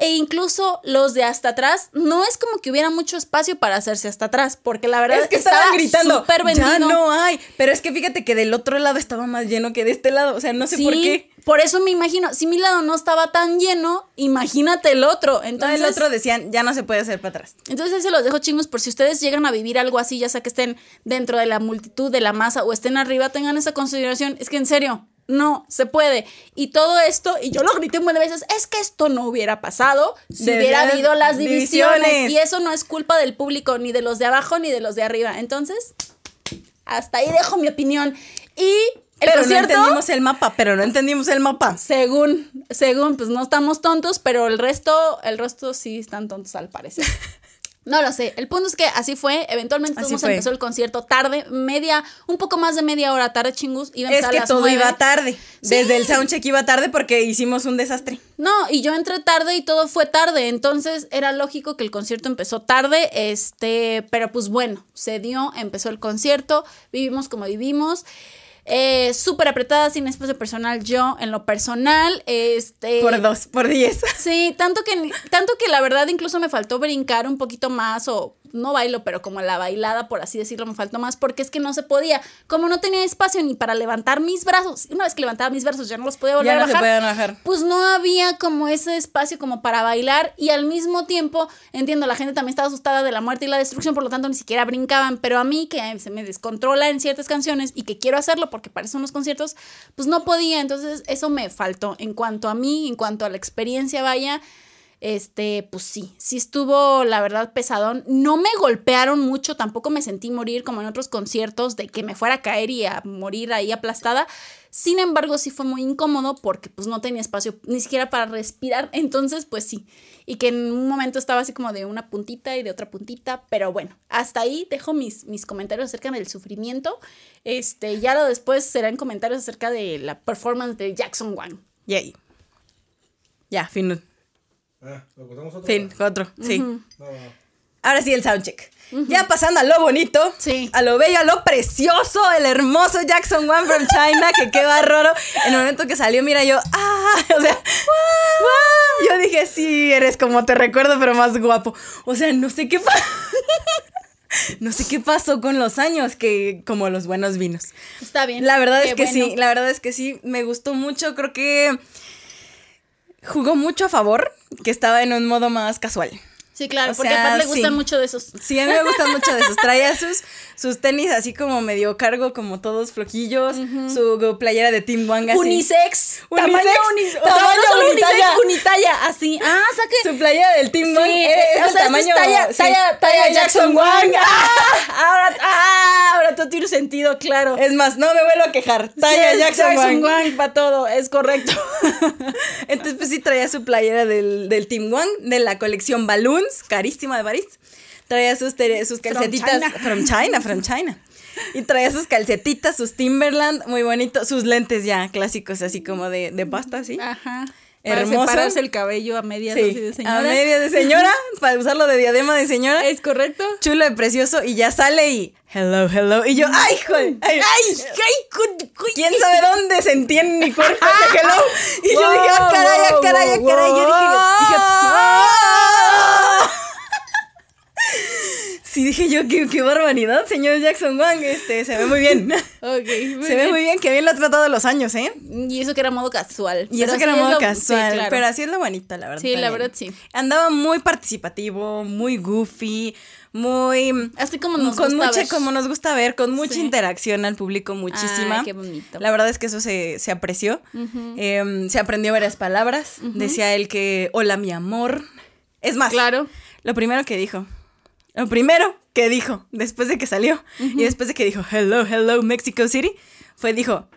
E incluso los de hasta atrás, no es como que hubiera mucho espacio para hacerse hasta atrás, porque la verdad Es que estaba estaban gritando, súper vendido. ya no hay. Pero es que fíjate que del otro lado estaba más lleno que de este lado. O sea, no sé por qué. Por eso me imagino, si mi lado no estaba tan lleno, imagínate el otro. No, Entonces, el otro decían, ya no se puede hacer para atrás. entonces ahí se los dejo chingos por si ustedes llegan a vivir algo así, ya sea que estén dentro de la multitud, de la masa o estén arriba, tengan esa consideración. Es que en serio, no se puede. Y todo esto, y yo lo grité un buen de veces, es que esto no hubiera pasado si De hubiera habido las divisiones. divisiones. Y eso no es culpa del público, ni de los de abajo, ni de los de arriba. Entonces, hasta ahí dejo mi opinión. Y el pero concierto... no entendimos el mapa, pero no entendimos el mapa. Según, según, pues no estamos tontos, pero el resto, el resto sí están tontos al parecer. No lo sé. El punto es que así fue. Eventualmente Así todos fue. empezó el concierto tarde, media, un poco más de media hora tarde, chingus. Iba a Es empezar a que las todo iba tarde. Sí. Desde el soundcheck iba tarde porque hicimos un desastre. No, y yo entré tarde y todo fue tarde. Entonces era lógico que el concierto empezó tarde. Este, pero pues bueno, se dio, empezó el concierto, vivimos como vivimos. Eh, súper apretada, sin espacio personal, yo en lo personal. Este. Por dos, por diez. Sí, tanto que, tanto que la verdad incluso me faltó brincar un poquito más o no bailo, pero como la bailada, por así decirlo, me faltó más porque es que no se podía. Como no tenía espacio ni para levantar mis brazos, una vez que levantaba mis brazos ya no los podía volver Ya no a se bajar. pueden bajar. Pues no había como ese espacio como para bailar y al mismo tiempo, entiendo, la gente también estaba asustada de la muerte y la destrucción, por lo tanto ni siquiera brincaban, pero a mí que se me descontrola en ciertas canciones y que quiero hacerlo porque para eso los conciertos, pues no podía, entonces eso me faltó en cuanto a mí, en cuanto a la experiencia, vaya. Este, pues sí, sí estuvo la verdad pesadón. No me golpearon mucho, tampoco me sentí morir como en otros conciertos de que me fuera a caer y a morir ahí aplastada. Sin embargo, sí fue muy incómodo porque pues no tenía espacio ni siquiera para respirar. Entonces, pues sí. Y que en un momento estaba así como de una puntita y de otra puntita. Pero bueno, hasta ahí dejo mis, mis comentarios acerca del sufrimiento. Este, ya lo después serán comentarios acerca de la performance de Jackson Wang. Yay. Ya, fin. Ah, ¿lo contamos otro? Fin, otro. Sí. No, no. Ahora sí, el soundcheck. Ya pasando a lo bonito, Sí. a lo bello, a lo precioso, el hermoso Jackson One from China, que qué bárbaro. En el momento que salió, mira, yo, ah, o sea, ¡guau! yo dije, sí, eres como te recuerdo, pero más guapo. O sea, no sé qué pasó. No sé qué pasó con los años, que como los buenos vinos. Está bien. La verdad es que bueno. sí, la verdad es que sí, me gustó mucho, creo que jugó mucho a favor, que estaba en un modo más casual. Sí, claro, O porque sea, aparte le gustan sí. mucho de esos. Sí, a mí me gustan mucho de esos. Traía sus, sus tenis así como medio cargo, como todos floquillos, su playera de Team Wang así. Unisex. Unisex, Tamaño, unis- o sea, tamaño solo unitalla. unisex, unitalla. Así. Ah, saque. Su playera del Team Sí, Wang. eh, eh, o esa sea, sea, tamaño, es talla, sí, talla, talla Jackson Wang. Ah, ahora, ah, ahora todo tiene sentido, claro. Es más, no me vuelvo a quejar. Talla Sí, es Jackson, Wang. Wang para todo, es correcto. Entonces, pues sí traía su playera del, del Team One, de la colección Carísima de París. Traía sus, sus From calcetitas. China. From China, from China. Y traía sus calcetitas, sus Timberland, muy bonito. Sus lentes ya clásicos, así como de, de pasta, ¿sí? Ajá. Hermoso. Para separarse el cabello a medias así de Sí, señora. a media de señora, para usarlo de diadema de señora. ¿Es correcto? chulo y precioso y ya sale y hello, hello. Y yo, ay, joder, ay, ¡Ay! ¡Ay! ¿Quién sabe dónde sentí en mi cuerpo ese hello? Y yo dije, ah, Wow, caray, ah, wow, caray, ah, wow, caray. Yo dije, dije, wow. ¡ah! Sí, dije yo, qué, qué barbaridad, señor Jackson Wang. Este, se ve muy bien. Muy se ve muy bien, que bien lo ha tratado los años, ¿eh? Y eso que era modo casual. Y eso que era modo lo- casual, sí, claro. pero así es lo bonito, la verdad. Sí, la verdad, sí. Andaba muy participativo, muy goofy, muy... Así como nos con gusta mucha, ver. como nos gusta ver, con mucha Sí. interacción al público, muchísima. Ay, qué bonito. La verdad es que eso se, se apreció. Em, se aprendió varias palabras. Decía él que, hola mi amor. Es más, Claro. lo primero que dijo, lo primero que dijo, después de que salió, y después de que dijo, hello, hello, Mexico City, fue, dijo,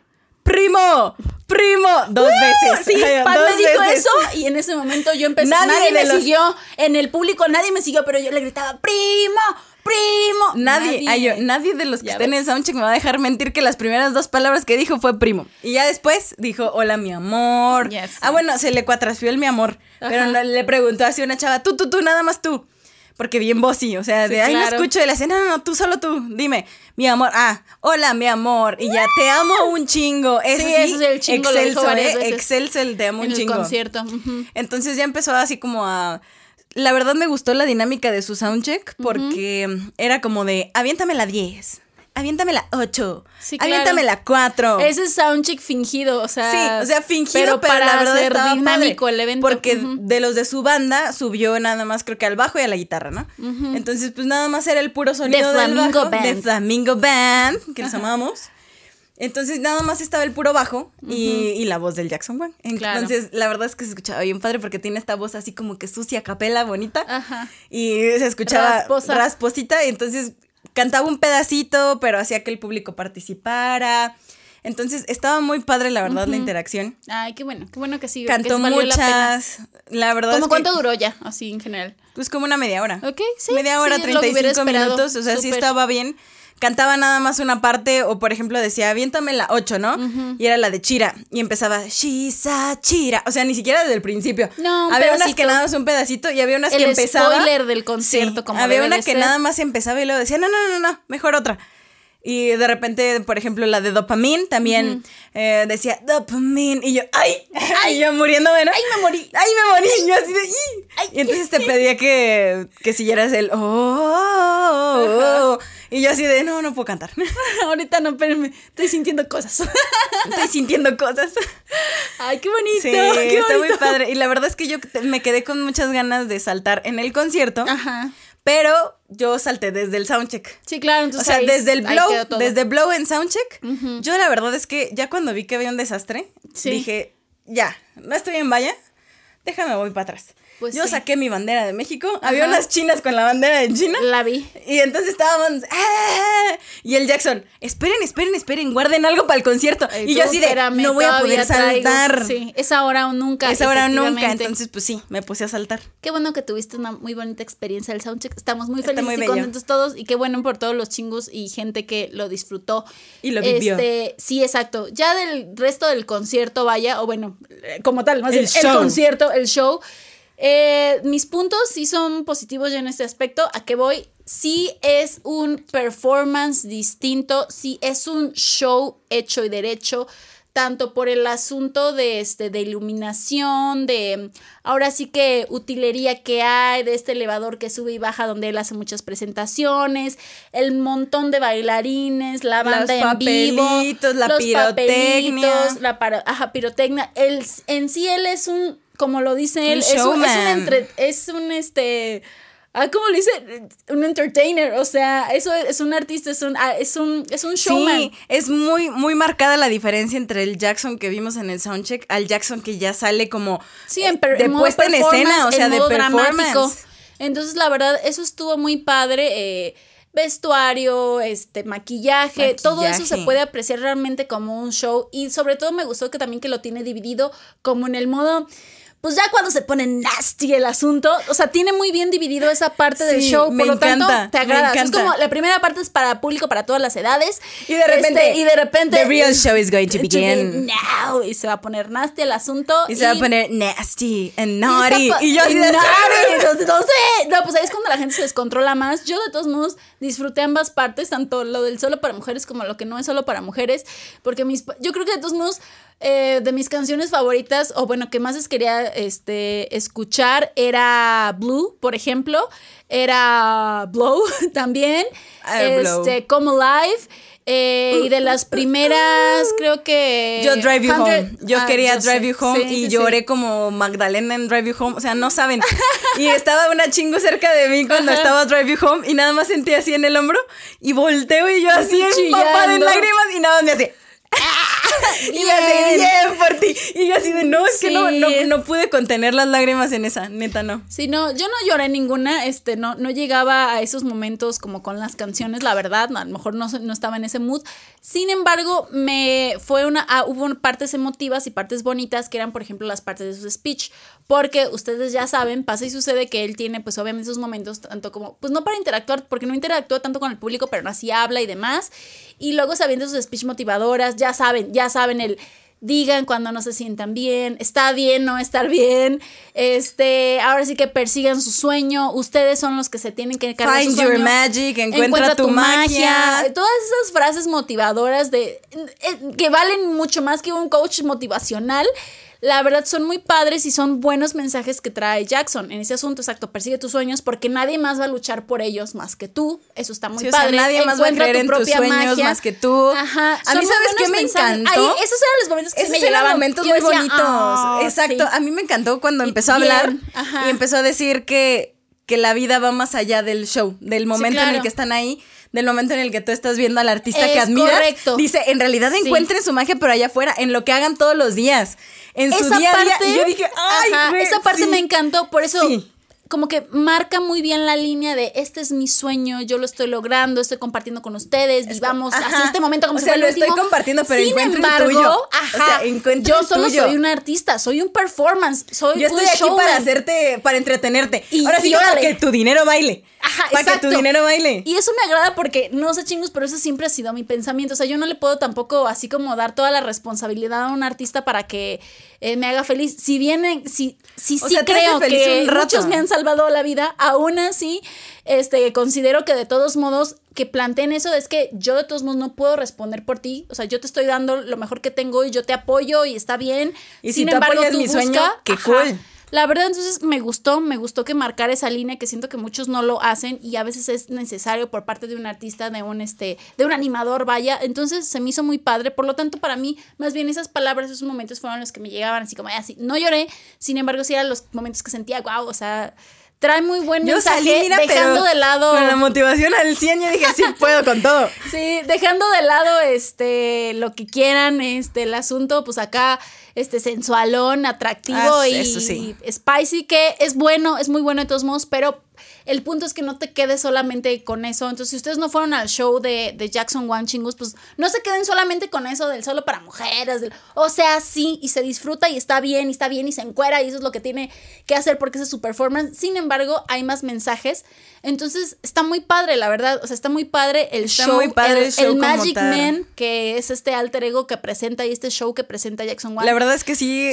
primo, primo, dos veces. Sí, Ay, Pat dos me dijo veces. eso y en ese momento yo empecé. Nadie Nadie, me los- siguió en el público, nadie me siguió, pero yo le gritaba, primo, primo. Nadie, ay, yo- nadie de los que estén en el soundcheck me va a dejar mentir que las primeras dos palabras que dijo fue primo. Y ya después dijo, hola mi amor. Yes. Ah, bueno, se le cuatrasfió el mi amor. Pero Ajá. le preguntó así una chava, tú, tú, tú, nada más tú. Porque bien bossy, o sea, Sí, de no claro. escucho. Y le hace, no, no, no, tú, solo tú. Dime, mi amor. Ah, hola, mi amor. Y ya, te amo un chingo. Eso Sí, es el chingo, excelso, ¿eh? Excelso el te amo en un el chingo. concierto. Entonces ya empezó así como a... La verdad me gustó la dinámica de su soundcheck porque era como de, aviéntame la 10, aviéntame la 8, Sí, claro. aviéntame la 4. Ese soundcheck fingido, o sea. Sí, o sea, fingido, pero, pero, para la verdad estaba dinámico padre, el evento. Porque de los de su banda subió nada más creo que al bajo y a la guitarra, ¿no? Entonces pues nada más era el puro sonido del Flamingo bajo, Band. de Flamingo Band, que los amamos. Entonces nada más estaba el puro bajo y, y la voz del Jackson Wang. Claro. Entonces la verdad es que se escuchaba bien padre porque tiene esta voz así como que sucia, capela, bonita. Ajá. Y se escuchaba rasposita y entonces cantaba un pedacito, pero hacía que el público participara. Entonces estaba muy padre, la verdad, la interacción. Ay, qué bueno, qué bueno que sí. Cantó que valió la pena. muchas. La, verdad ¿Cómo es que, cuánto duró ya, así en general? Pues como una media hora. Ok, sí. media hora, sí, es lo que hubiera 35 esperado. minutos. O sea, sí estaba bien. Cantaba nada más una parte, o por ejemplo decía, aviéntame la 8, ¿no? Y era la de Chira. Y empezaba, Shisa Chira. O sea, ni siquiera desde el principio. No, un Había unas que nada más un pedacito y había unas El que empezaba. spoiler del concierto, Sí, como Había una que ser. nada más empezaba y luego decía, no, no, no, no, mejor otra. Y de repente, por ejemplo, la de Dopamine también eh, decía Dopamine. Y yo, ¡ay! ¡ay! yo muriéndome, ¿no? ¡ay, me morí! ¡ay, me morí! Y yo así de, ¡ay! Y entonces te pedía que, que siguieras el, ¡oh! oh, oh". Y yo así de, no, no puedo cantar. Ahorita no, espérenme, estoy sintiendo cosas. Estoy sintiendo cosas. Ay, qué bonito. Sí, qué está muy bonito. padre. Y la verdad es que yo me quedé con muchas ganas de saltar en el concierto. Ajá. Pero yo salté desde el soundcheck. Sí, claro, O entonces sea, ahí- desde el blow, desde blow en soundcheck, yo la verdad es que ya cuando vi que había un desastre, Sí. dije, ya, no estoy en valla, déjame voy para atrás. Pues yo sí. saqué mi bandera de México, había unas chinas con la bandera de China. La vi. Y entonces estábamos, ¡ah! y el Jackson, esperen, esperen, esperen, guarden algo para el concierto. Ay, y yo así de, no voy a poder traigo. saltar. Sí, es ahora o nunca. Es ahora o nunca, entonces pues sí, me puse a saltar. Qué bueno que tuviste una muy bonita experiencia del soundcheck. Estamos muy felices muy y contentos todos. Y qué bueno por todos los chingos y gente que lo disfrutó. Y lo vivió. Este, sí, exacto. Ya del resto del concierto, vaya, o bueno, eh, como tal, más El bien, el, concierto, el show. Eh, mis puntos sí son positivos ya en este aspecto. ¿A qué voy? Sí es un performance distinto, sí es un show hecho y derecho, tanto por el asunto de, este, de iluminación, de ahora sí que utilería que hay, de este elevador que sube y baja donde él hace muchas presentaciones, el montón de bailarines, la Los banda en vivo, la los pirotecnia. la para, ajá, pirotecnia. Él, en sí él es un, como lo dice él, es un, es un, showman. entre- es un este Ah, ¿cómo le dice? Un entertainer, o sea, eso es un artista, es un, ah, es un, es un showman. Sí, es muy, muy marcada la diferencia entre el Jackson que vimos en el soundcheck al Jackson que ya sale como Sí, en, de en puesta en escena, o sea, de performance. dramático. Entonces, la verdad, eso estuvo muy padre. eh, vestuario, este, maquillaje, todo eso se Maquillaje. puede apreciar realmente como un show. Y sobre todo me gustó que también que lo tiene dividido como en el modo. Pues ya cuando se pone nasty el asunto, o sea, tiene muy bien dividido esa parte del show, por me lo tanto, encanta, te me agrada. Es como la primera parte es para público, para todas las edades. Y de repente, Este, y de repente. the real show is going to begin. now. Y se va a poner nasty el asunto. Y se va a poner nasty and y naughty. Y yo de naughty, entonces, no sé. No, pues ahí es cuando la gente se descontrola más. Yo, de todos modos, disfruté ambas partes, tanto lo del solo para mujeres como lo que no es solo para mujeres. Porque mis, yo creo que de todos modos, eh, de mis canciones favoritas, o bueno, que más les quería este, escuchar, era Blue, por ejemplo. Era Blow también. Ah, Blow. este, Come Alive. eh, y de las primeras, creo que. Yo Drive You 100 Home. Yo ah, quería yo Drive sé. You Home Sí, y sí, sí. lloré como Magdalena en Drive You Home. O sea, no saben. Y estaba una chingo cerca de mí cuando Ajá. estaba Drive You Home y nada más sentí así en el hombro y volteo y yo así en Chillando. lágrimas y nada más me Y me hacía Bien. bien por ti. Y yo así de no, es que no, no, no pude contener las lágrimas en esa, neta no. Sí, no, yo no lloré ninguna, este, no, no llegaba a esos momentos como con las canciones, la verdad, a lo mejor no, no estaba en ese mood. Sin embargo, me fue una, ah, hubo partes emotivas y partes bonitas que eran, por ejemplo, las partes de su speech, porque ustedes ya saben, pasa y sucede que él tiene, pues obviamente esos momentos, tanto como, pues no para interactuar, porque no interactúa tanto con el público, pero así habla y demás, y luego se avienta sus speech motivadoras, ya saben, ya saben el digan cuando no se sientan bien, está bien no estar bien, este, ahora sí que persigan su sueño, ustedes son los que se tienen que encargar de su Find your sueño. magic, encuentra, tu, magia. Todas esas frases motivadoras de eh, que valen mucho más que un coach motivacional. La verdad son muy padres y son buenos mensajes que trae Jackson en ese asunto, exacto, persigue tus sueños porque nadie más va a luchar por ellos más que tú. Eso está muy Sí, o sea, padre. nadie más va a creer tu en tus sueños magia. más que tú. Ajá. A mí, ¿sabes qué me mensajes. encantó? Ahí, esos eran los momentos que Esos me eran llegaban. momentos Yo muy decía, bonitos. "Ah, Exacto. sí". A mí me encantó cuando Y empezó a hablar ajá. y empezó a decir que, que la vida va más allá del show, del momento en el que están ahí, del momento en el que tú estás viendo al artista que admiras. correcto. Dice, en realidad Sí. encuentren su magia, pero allá afuera, en lo que hagan todos los días, en su esa día a día. parte, Y yo dije, ay, ajá, güey, esa parte sí". me encantó, por eso Sí. como que marca muy bien la línea de este es mi sueño, yo lo estoy logrando, estoy compartiendo con ustedes, vivamos ajá. así este momento como O si sea, fuera el lo estoy último. compartiendo, pero Sin el embargo, tuyo. O ajá, sea, yo el solo tuyo. soy un artista, soy un performance, soy Yo estoy un aquí showman. para hacerte, para entretenerte. Y- Ahora sí, y que para que tu dinero baile. Ajá, para que tu dinero baile. Y eso me agrada porque, no sé chingos, pero eso siempre ha sido mi pensamiento. O sea, yo no le puedo tampoco así como dar toda la responsabilidad a un artista para que eh, me haga feliz. Si vienen, si, si O sí sea, creo que muchos me han salvado la vida, aún así, este, considero que de todos modos que planteen eso es que yo de todos modos no puedo responder por ti. O sea, yo te estoy dando lo mejor que tengo y yo te apoyo y está bien. Y si Sin tú embargo, apoyas tú mi sueño, busca- qué Ajá. cool. La verdad, entonces me gustó, me gustó que marcar esa línea que siento que muchos no lo hacen y a veces es necesario por parte de un artista, de un este, de un animador, vaya. Entonces se me hizo muy padre. Por lo tanto, para mí, más bien esas palabras, esos momentos fueron los que me llegaban así como así. No lloré, sin embargo, sí eran los momentos que sentía, wow, o sea, trae muy buen Yo mensaje, salí, mira, dejando pero de lado. con la motivación al 100 yo dije, sí puedo con todo. Sí, dejando de lado este lo que quieran, este el asunto, pues acá este sensualón, atractivo Ah, y, sí. y spicy que es bueno, es muy bueno de todos modos, pero el punto es que no te quedes solamente con eso. Entonces, si ustedes no fueron al show de, de Jackson Wang Chingus, pues no se queden solamente con eso del solo para mujeres. del- o sea, sí, y se disfruta y está bien, y está bien, y se encuera, y eso es lo que tiene que hacer porque es su performance. Sin embargo, hay más mensajes. Entonces, está muy padre, la verdad. O sea, está muy padre el Está show. muy padre el show Magic tal. Man, que es este alter ego que presenta y este show que presenta Jackson Wang. La verdad es que sí.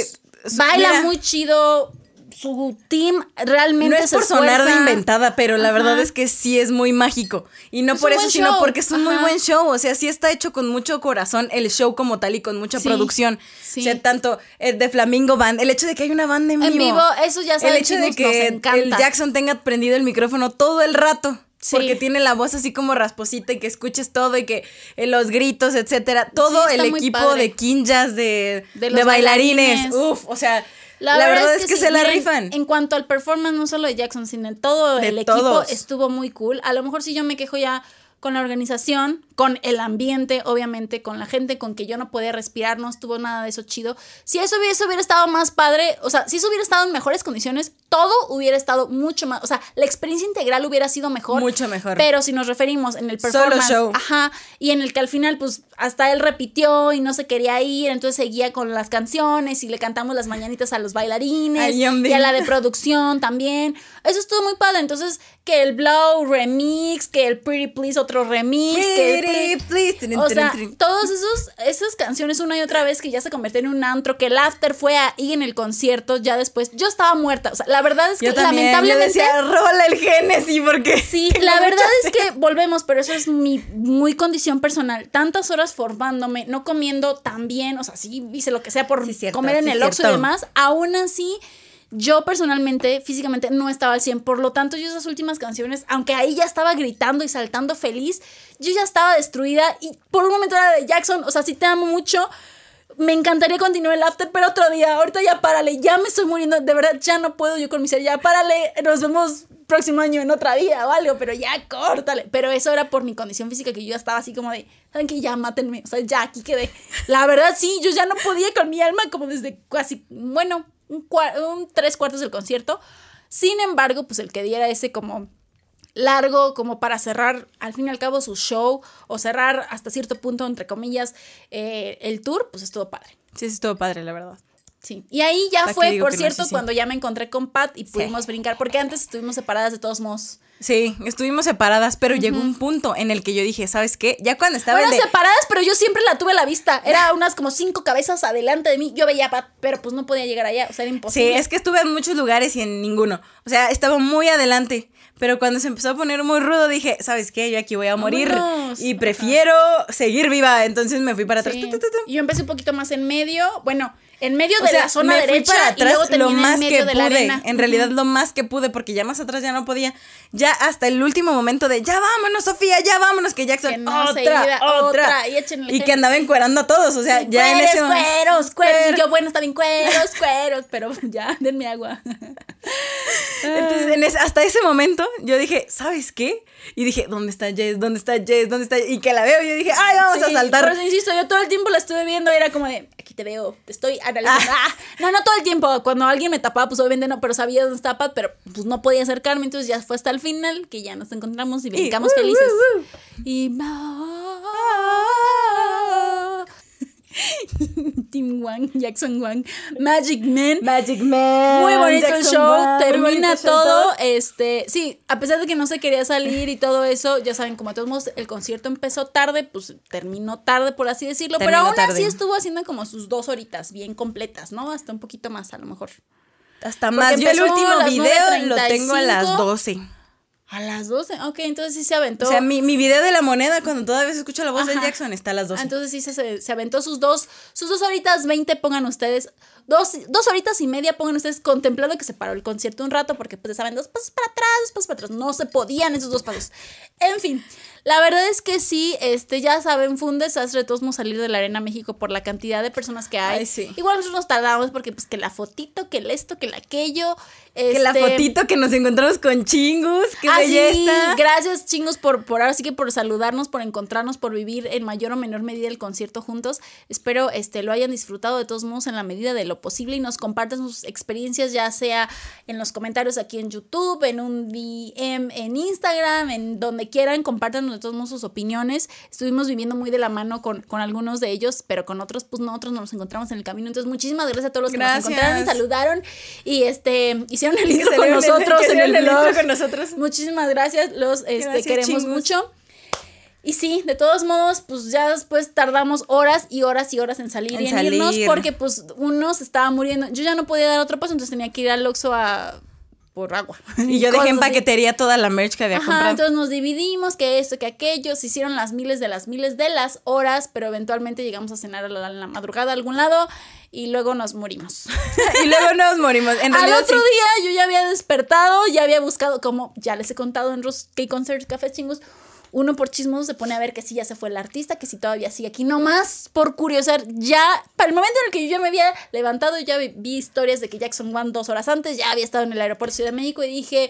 Baila mira, muy chido. Su team realmente No es se por sonar de inventada, pero la Ajá. verdad es que sí es muy mágico. Y no Es por eso, sino show. porque es un muy buen show. O sea, sí está hecho con mucho corazón el show como tal y con mucha Sí, producción. sí. O sea, tanto el de Flamingo Band, el hecho de que hay una banda en En vivo. vivo, eso ya El saben, hecho de chicos, que el Jackson tenga prendido el micrófono todo el rato. Sí. Porque tiene la voz así como rasposita y que escuches todo y que eh, los gritos, etcétera. Todo Sí, el equipo padre. de quinjas, de, De bailarines. bailarines. Uf, o sea, la, verdad, es que, se la rifan. En cuanto al performance, no solo de Jackson, sino todo De el equipo, todos. estuvo muy cool. A lo mejor si yo me quejo ya con la organización, con el ambiente, obviamente, con la gente con que yo no podía respirar, no estuvo nada de eso chido. Si eso hubiese, hubiera estado más padre, o sea, si eso hubiera estado en mejores condiciones, todo hubiera estado mucho más, o sea, la experiencia integral hubiera sido mejor. Mucho mejor. Pero si nos referimos en el performance, show. ajá, y en el que al final, pues, hasta él repitió y no se quería ir, entonces seguía con las canciones y le cantamos las mañanitas a los bailarines Ay, y a la de producción también. Eso estuvo muy padre. Entonces, que el Blow remix, que el Pretty Please otro remix, que el Please. Trin, o sea, todas esos, esas canciones una y otra vez que ya se convirtieron en un antro, que el after fue ahí en el concierto, ya después, yo estaba muerta. O sea, la verdad es que Yo también, yo lamentablemente... decía, rola el Génesis, porque. Sí, la verdad es que volvemos, pero eso es mi muy condición personal. Tantas horas formándome, no comiendo tan bien, o sea, sí hice lo que sea por Sí, cierto, comer en sí, el Oxxo y demás, aún así yo personalmente, físicamente, no estaba al 100. Por lo tanto, yo esas últimas canciones, aunque ahí ya estaba gritando y saltando feliz, yo ya estaba destruida y por un momento era de Jackson, o sea, sí te amo mucho. Me encantaría continuar el after, pero otro día. Ahorita ya párale, ya me estoy muriendo. De verdad, ya no puedo yo con mi ser. Ya párale, nos vemos próximo año en otra vida o algo, pero ya córtale. Pero eso era por mi condición física que yo ya estaba así como de, ¿saben qué? Ya mátenme. O sea, ya aquí quedé. La verdad, sí, yo ya no podía con mi alma como desde casi, bueno, un, tres cuartos del concierto. Sin embargo, pues el que diera ese como largo como para cerrar al fin y al cabo su show o cerrar hasta cierto punto entre comillas eh, el tour pues estuvo padre Sí, sí, estuvo padre, la verdad. Sí y ahí ya ¿Para qué fue por cierto Sí, sí. cuando ya me encontré con Pat y pudimos brincar porque antes estuvimos separadas de todos modos Sí, estuvimos separadas, pero llegó un punto en el que yo dije, ¿sabes qué? Ya cuando estaba bueno el de- separadas pero yo siempre la tuve a la vista era unas como cinco cabezas adelante de mí yo veía a Pat pero pues no podía llegar allá o sea era Sí, imposible es que estuve en muchos lugares y en ninguno. O sea, estaba muy adelante. Pero cuando se empezó a poner muy rudo, dije, ¿sabes qué? Yo aquí voy a morir. Vámonos. Y prefiero seguir viva. Entonces me fui para atrás. Sí. Tu, tu, tu, tu. Y yo empecé un poquito más en medio, bueno, en medio O de sea, la zona me fui derecha para y atrás luego lo más en medio que de la pude. arena. En realidad lo más que pude, porque ya más atrás ya no podía. Ya hasta el último momento de ya vámonos, Sofía, ya vámonos, que Jackson, Que no otra, iba, otra. otra, y échenle Y que andaba encuerando a todos. O sea, ya en cueros, ese momento. cueros, cueros. Cuer- Y yo, bueno, está bien, cueros, cueros, pero ya, denme agua. Entonces, en ese- hasta ese momento, yo dije, ¿sabes qué? Y dije, ¿dónde está Jess? ¿Dónde está Jess? ¿Dónde está? Y que la veo, y yo dije, ¡ay, vamos a Sí, saltar! Por eso insisto, yo todo el tiempo la estuve viendo y era como de, aquí te veo, te estoy analizando. Ah, no, no todo el tiempo. Cuando alguien me tapaba, pues obviamente no, pero sabía dónde estaba, pero pues no podía acercarme. Entonces ya fue hasta el final que ya nos encontramos y brincamos felices. uh, uh. Y. Team Wang, Jackson Wang, Magic Man. Magic Man. Muy bonito el show, Wang, termina todo, este, sí, a pesar de que no se quería salir y todo eso, ya saben, como a todos modos el concierto empezó tarde, pues terminó tarde, por así decirlo, pero aún así tarde. estuvo haciendo como sus dos horitas bien completas, ¿no? Hasta un poquito más a lo mejor. Hasta más. Yo el último video lo tengo a las 9:35. 12. A las 12, ok, entonces sí se aventó. O sea, mi, mi video de la moneda, cuando todavía se escucha la voz de. Jackson, está a las 12. Ah, Entonces sí se- se, se aventó sus dos, sus dos horitas 20, pongan ustedes, dos, dos horitas y media, pongan ustedes contemplando que se paró el concierto un rato, porque pues ya saben, dos pasos para atrás, dos pasos para atrás, no se podían esos dos pasos. En fin, la verdad es que sí, este, ya saben, fue un desastre de todos modos salir de la Arena México por la cantidad de personas que hay. Ay, sí. Igual nosotros nos tardamos porque pues que la fotito, que el esto, que el aquello. que la este, fotito que nos encontramos con chingus, qué Ah, sí, belleza. gracias chingos por, por ahora sí que por saludarnos, por encontrarnos, por vivir en mayor o menor medida el concierto juntos. Espero este, lo hayan disfrutado de todos modos en la medida de lo posible y nos compartan sus experiencias, ya sea en los comentarios aquí en YouTube, en un DM en Instagram, en donde quieran, compartan de todos modos sus opiniones. Estuvimos viviendo muy de la mano con, con algunos de ellos, pero con otros, pues nosotros nos encontramos en el camino. Entonces, muchísimas gracias a todos los que Gracias. nos encontraron, saludaron y este hicieron el se con nosotros en el blog. con nosotros. Muchísimas gracias, los este, Gracias, queremos mucho. Y sí, de todos modos, pues ya después tardamos horas y horas y horas en salir En y en irnos porque pues uno se estaba muriendo. Yo ya no podía dar otro paso, entonces tenía que ir al Oxxo a por agua. Y yo dejé en paquetería toda la merch que había Ajá, comprado. entonces nos dividimos, que esto, que aquello, se hicieron las miles de las miles de las horas, pero eventualmente llegamos a cenar a la, a la madrugada a algún lado y luego nos morimos. y luego nos morimos. En Al otro sí. día yo ya había despertado, ya había buscado, como ya les he contado en los K-Concerts, Cafés Chingos, uno por chismoso se pone a ver que si ya se fue el artista, que si todavía sigue aquí, no más por curiosar, ya, para el momento en el que yo ya me había levantado, ya vi, vi historias de que Jackson One dos horas antes ya había estado en el aeropuerto de Ciudad de México y dije,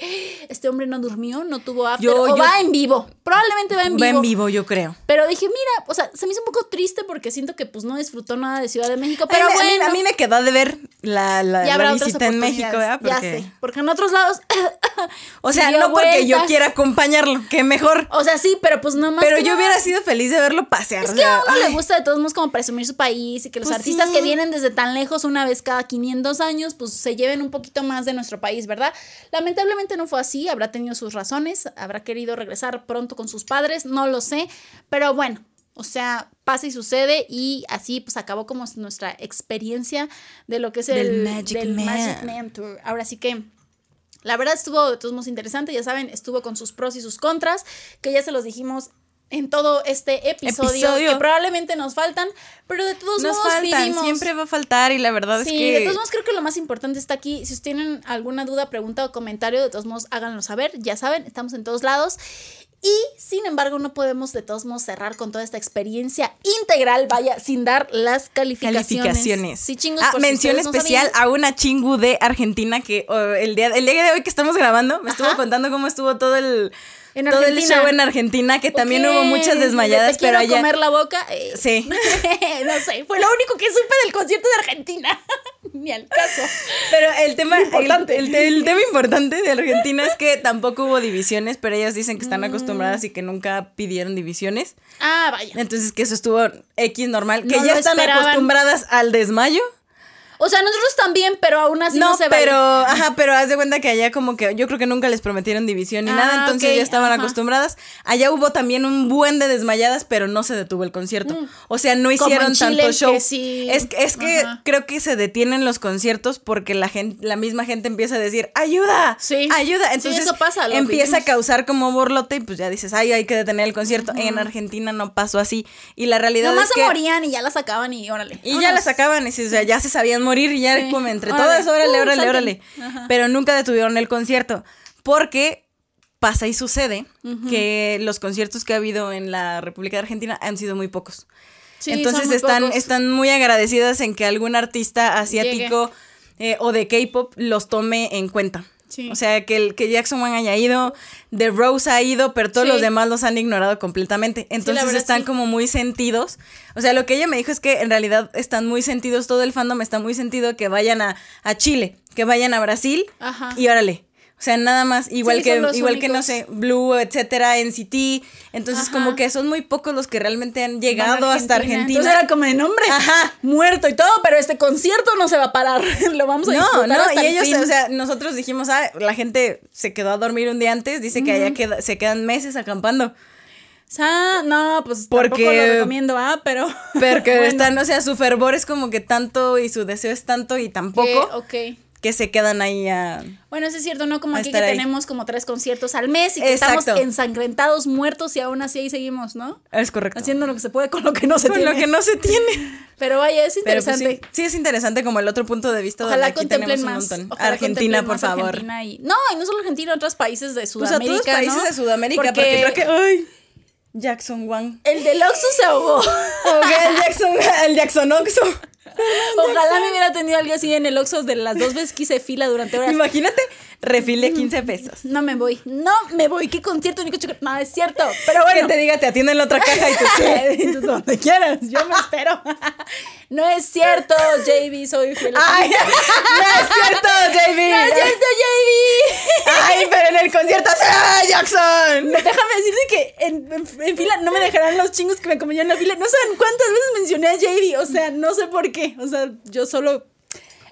este hombre no durmió, no tuvo after, Yo- o yo- va en vivo. Probablemente va en vivo. Va en vivo, yo creo. Pero dije, mira, o sea, se me hizo un poco triste porque siento que pues no disfrutó nada de Ciudad de México. Pero Pero a, mí, bueno. a mí me quedó de ver la, la, ya la visita en México, ¿verdad? Porque- Ya sé. Porque en otros lados. O sea, no porque yo quiera acompañarlo, que mejor. O sea, sí, pero pues no más. Pero yo hubiera sido feliz de verlo pasear. Es que a uno le gusta de todos modos como presumir su país y que los Pues artistas sí. que vienen desde tan lejos una vez cada 500 años, pues se lleven un poquito más de nuestro país, ¿verdad? Lamentablemente no fue así, habrá tenido sus razones, habrá querido regresar pronto con sus padres, no lo sé, pero bueno. O sea, pasa y sucede y así pues acabó como nuestra experiencia de lo que es Del el Magic del Man. Magic Man Tour. Ahora sí que la verdad estuvo de todos modos interesante, ya saben, estuvo con sus pros y sus contras, que ya se los dijimos en todo este episodio, Episodio. que probablemente nos faltan, pero de todos Nos modos faltan, vivimos. siempre va a faltar y la verdad Sí, es que... de todos modos creo que lo más importante está aquí. Si ustedes tienen alguna duda, pregunta o comentario, de todos modos háganlo saber. Ya saben, estamos en todos lados. Y sin embargo, no podemos de todos modos cerrar con toda esta experiencia integral, vaya, sin dar las calificaciones. Calificaciones. Sí, chingos, Ah, por mención especial a una chingu de Argentina que oh, el, día, el día de hoy que estamos grabando me estuvo contando cómo estuvo todo el, En todo el show en Argentina, que también hubo muchas desmayadas, te pero allá... comer la boca. eh, Sí. no sé, fue lo único que supe del concierto de Argentina. Ni al caso. Pero el tema importante. El, el- el tema importante de Argentina es que tampoco hubo divisiones, pero ellas dicen que están acostumbradas y que nunca pidieron divisiones. Ah, vaya. Entonces que eso estuvo X normal, que No ya están esperaban. acostumbradas al desmayo. O sea, nosotros también, pero aún así no, no, se vale. pero ajá, pero haz de cuenta que allá como que yo creo que nunca les prometieron división ni Ah, nada, entonces ya estaban ajá. acostumbradas. Allá hubo también un buen de desmayadas, pero no se detuvo el concierto. O sea, no Mm. Hicieron Chile, tanto que show. sí. Es, es que Ajá. creo que se detienen los conciertos porque la gente, la misma gente empieza a decir, ayuda, Sí. ayuda. Sí, Entonces eso pasa, lo empieza a causar como borlote y pues ya dices, ay, hay que detener el concierto. En Argentina no pasó así. Y la realidad Nomás es se que morían y ya la sacaban y órale. y ya la sacaban, y o sea, ya se sabían morir y ya Sí. como entre Órale. todas, órale, Uh, órale, órale. Pero nunca detuvieron el concierto. Porque pasa y sucede que los conciertos que ha habido en la República de Argentina han sido muy pocos. Sí, Entonces muy están, pocos. están muy agradecidas en que algún artista asiático eh, o de K-pop los tome en cuenta. Sí. O sea, que, el, que Jackson Wang haya ido, The Rose ha ido, pero todos Sí. los demás los han ignorado completamente. Entonces verdad, están como muy sentidos. O sea, lo que ella me dijo es que en realidad están muy sentidos, todo el fandom está muy sentido que vayan a, a Chile, que vayan a Brasil Ajá. y órale. O sea, nada más, igual Sí, que, igual que no sé, Blue, etcétera, NCT. Entonces, Ajá. como que son muy pocos los que realmente han llegado hasta Argentina. Entonces era como de nombre. Ajá. Muerto y todo, pero este concierto no se va a parar. Lo vamos a No, no, hasta y el ellos, fin. o sea, nosotros dijimos, ah, la gente se quedó a dormir un día antes, dice que allá queda- se quedan meses acampando. Ah, no, pues Porque- tampoco lo recomiendo, ah, pero. Porque Bueno, están, o sea, su fervor es como que tanto y su deseo es tanto y tan poco que, ok. Que se quedan ahí a... Bueno, eso es cierto, no como aquí que ahí. tenemos como tres conciertos al mes y que Exacto. estamos ensangrentados, muertos y aún así ahí seguimos, ¿no? Es correcto. Haciendo lo que se puede con lo que no se Con tiene. lo que no se tiene. Pero vaya, es pues, interesante. sí, sí es interesante como el otro punto de vista donde Ojalá aquí contemplen tenemos un más. montón. ojalá Argentina, contemplen por más favor. Argentina y, no, y no solo Argentina, otros países de Pues a Sudamérica. todos países ¿no? de Sudamérica, porque, creo que... ¡Ay! Jackson Wang. El del Oxxo se ahogó. Ok, el Jackson, el Jackson Oxo. Ojalá me hubiera tenido algo así en el Oxxo de las dos veces que hice fila durante horas. Imagínate, refil de 15 pesos. No me voy, no me voy. ¿Qué concierto? Ni coche- No, es cierto. Pero Que bueno. te diga, te atienden en la otra caja y tú sí. Tú donde quieras, yo me espero. No es cierto, JB, soy fiel. a- ¡Ay! ¡No es cierto, JB! No es cierto, JB. ¡Ay, pero en el concierto ¡Ah, Jackson! Déjame decirte que en, en- en fila no me dejarán los chingos que me comían en la fila. No saben cuántas veces mencioné a JB. O sea, no sé por qué. O sea, yo solo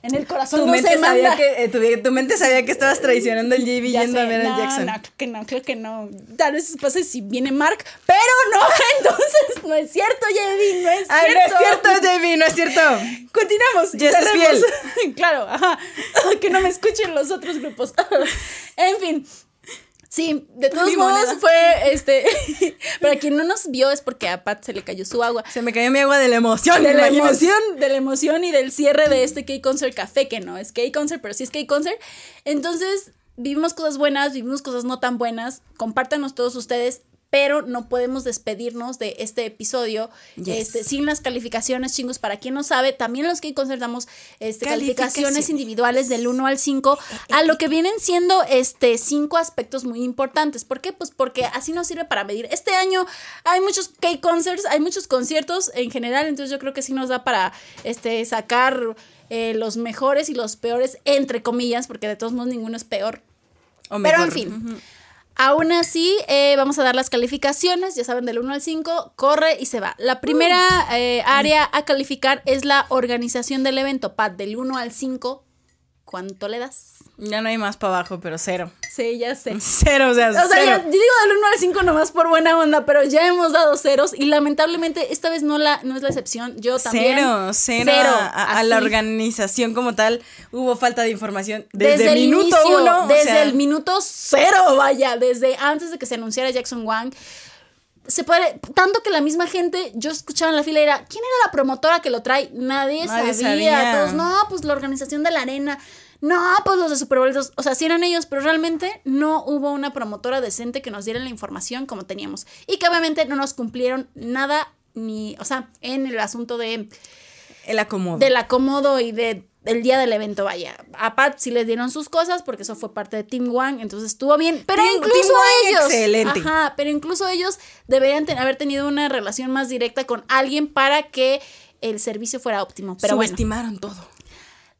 en el corazón Tu no mente, se manda. sabía que, eh, tu, tu mente sabía que estabas traicionando el JB yendo a sé, ver no, a Jackson. No, creo que no, creo que no. Tal vez pase si viene Mark, pero no, entonces no es cierto, JB, no es ¡Ay, no cierto. es cierto, JB! ¡No es cierto! Continuamos. Jess es cerremos. claro, ajá. Que no me escuchen los otros grupos. en fin. Sí, de todos modos moneda. fue este. Para quien no nos vio es porque a Pat se le cayó su agua. Se me cayó mi agua de la emoción. De la emoción, de la emoción y del cierre de este K-Concert Café, que no es K-Concert, pero sí es K-Concert. Entonces, vivimos cosas buenas, vivimos cosas no tan buenas. Compártanos todos ustedes. Pero no podemos despedirnos de este episodio Yes. este, sin las calificaciones, chingos. Para quien no sabe, también los que concertamos este, calificaciones individuales del 1 al 5, a lo que vienen siendo este, cinco aspectos muy importantes. ¿Por qué? Pues porque así nos sirve para medir. Este año hay muchos K-concerts, hay muchos conciertos en general, entonces yo creo que sí nos da para este, sacar eh, los mejores y los peores, entre comillas, porque de todos modos ninguno es peor. O Pero en fin. Aún así, eh, vamos a dar las calificaciones, ya saben, del 1 al 5, corre y se va. La primera eh, área a calificar es la organización del evento. Pat, del 1 al 5, ¿cuánto le das? Ya no hay más para abajo, pero cero. Sí, ya sé. Cero, o sea, O sea, cero. ya- yo digo del 1 al 5 nomás por buena onda, pero ya hemos dado ceros y lamentablemente esta vez no, la, no es la excepción. Yo también. Cero, cero, a, a- a la organización como tal. Hubo falta de información desde, Desde, el minuto inicio, uno. o desde sea, el minuto cero, vaya, desde antes de que se anunciara Jackson Wang. Se puede, tanto que la misma gente, yo escuchaba en la fila era, ¿quién era la promotora que lo trae? Nadie, Nadie sabía. sabía. Todos, no, pues la organización de la arena. No, pues los de Super Bowl. O sea, sí eran ellos, pero realmente no hubo una promotora decente que nos diera la información como teníamos. Y que obviamente no nos cumplieron nada, ni, o sea, en el asunto de el acomodo. del acomodo y de el día del evento, vaya. A Pat sí les dieron sus cosas porque eso fue parte de Team One, entonces estuvo bien. Pero Team- incluso Team ellos. excelente. Ajá, pero incluso ellos deberían ten- haber tenido una relación más directa con alguien para que el servicio fuera óptimo. Pero bueno. Subestimaron todo.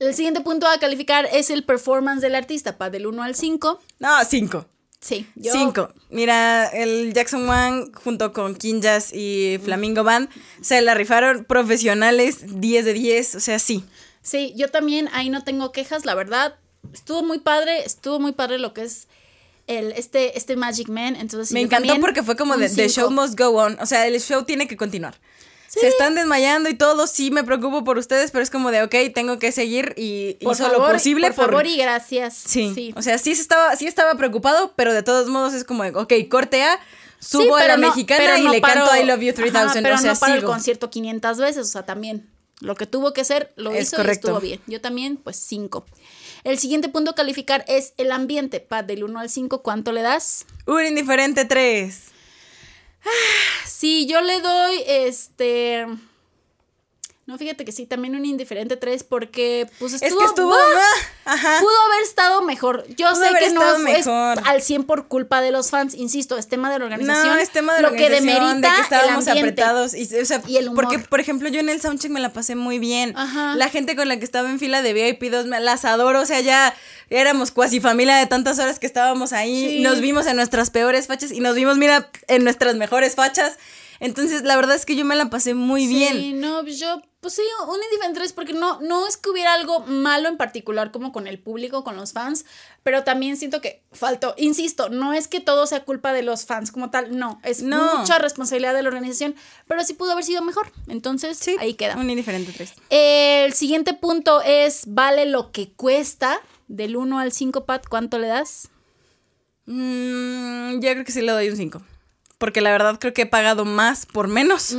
El siguiente punto a calificar es el performance del artista, Pat, del 1 al 5. No, cinco. Sí, yo. Cinco. Mira, el Jackson Wang junto con Kinjas y Flamingo Band se la rifaron profesionales 10 de 10, o sea, sí. Sí, yo también ahí no tengo quejas, la verdad. Estuvo muy padre, estuvo muy padre lo que es el, este, este Magic Man. Entonces, sí, Me encantó porque fue como de The show must go on, o sea, el show tiene que continuar. Se están desmayando y todo, sí me preocupo por ustedes, pero es como de, ok, tengo que seguir y Por hizo favor, lo posible por favor y gracias. Sí, o sea, sí estaba, sí estaba preocupado, pero de todos modos es como, de, ok, corte A, Sí, subo a la no- mexicana y no le paro- canto I Love You 3000, Ajá, pero o sea, no para el concierto 500 veces, o sea, también lo que tuvo que ser lo Es hizo correcto. y estuvo bien. Yo también, pues 5. El siguiente punto a calificar es el ambiente. Pat, del 1 al 5, ¿cuánto le das? Un indiferente 3. Sí, yo le doy este. No, fíjate que sí, también un indiferente 3 porque pues Es estuvo. que estuvo, ¡bah! ajá. Pudo haber estado mejor. Yo Pudo sé que no es, es mejor. al 100 por culpa de los fans, insisto, es tema de la organización. No, es tema de lo la que organización, demerita de que estábamos el ambiente. apretados. Y, o sea, Y el humor. Porque, por ejemplo, yo en el soundcheck me la pasé muy bien. Ajá. La gente con la que estaba en fila de VIP 2, me las adoro. O sea, ya éramos cuasi familia de tantas horas que estábamos ahí. Sí. Nos vimos en nuestras peores fachas y nos vimos, mira, en nuestras mejores fachas. Entonces, la verdad es que yo me la pasé muy Sí, bien. no, pues yo, pues sí, un indiferente 3 porque no, no es que hubiera algo malo en particular como con el público, con los fans, pero también siento que faltó, insisto, no es que todo sea culpa de los fans como tal, no, es No. mucha responsabilidad de la organización, pero sí pudo haber sido mejor, entonces ahí queda. Un indiferente 3. El siguiente punto es, vale lo que cuesta, del 1 al 5, Pat, ¿cuánto le das? Mm, yo creo que sí le doy un 5. Porque la verdad creo que he pagado más por menos.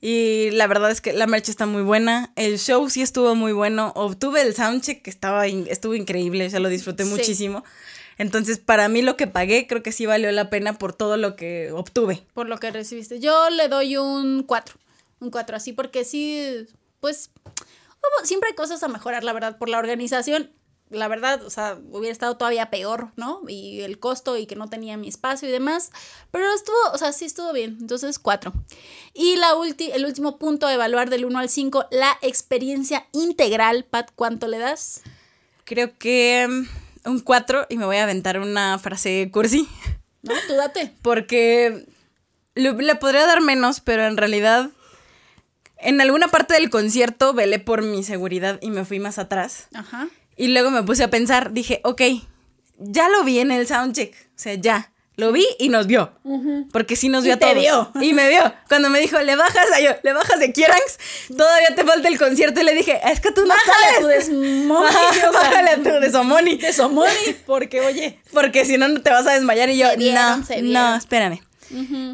Y la verdad es que la merch está muy buena. El show sí estuvo muy bueno. Obtuve el soundcheck que estaba in- estuvo increíble. O sea, lo disfruté Sí. muchísimo. Entonces, para mí lo que pagué creo que sí valió la pena por todo lo que obtuve. por lo que recibiste. Yo le doy un 4. Un 4 así porque sí, pues siempre hay cosas a mejorar, la verdad, por la organización. La verdad, o sea, hubiera estado todavía peor, ¿no? Y el costo y que no tenía mi espacio y demás. Pero estuvo, o sea, sí estuvo bien. Entonces, 4. Y la ulti- el último punto a evaluar del 1 al 5, la experiencia integral. Pat, ¿cuánto le das? Creo que mm, un 4 y me voy a aventar una frase cursi. ¿No? Tú date. Porque le podría dar menos, pero en realidad en alguna parte del concierto velé por mi seguridad y me fui más atrás. Ajá. Y luego me puse a pensar, dije, ok, ya lo vi en el soundcheck. O sea, ya. Lo vi y nos vio. Porque sí nos Y vio a te todos. vio. Y me vio. Cuando me dijo, le bajas a yo, le bajas de Kierangs, todavía te falta el concierto. Y le dije, es que tú no Bájale a tu sabes. desmoni, Ajá, Bájale a tu desomoni. Porque oye. Porque si no, te vas a desmayar. Y yo, vieron, no, no, espérame.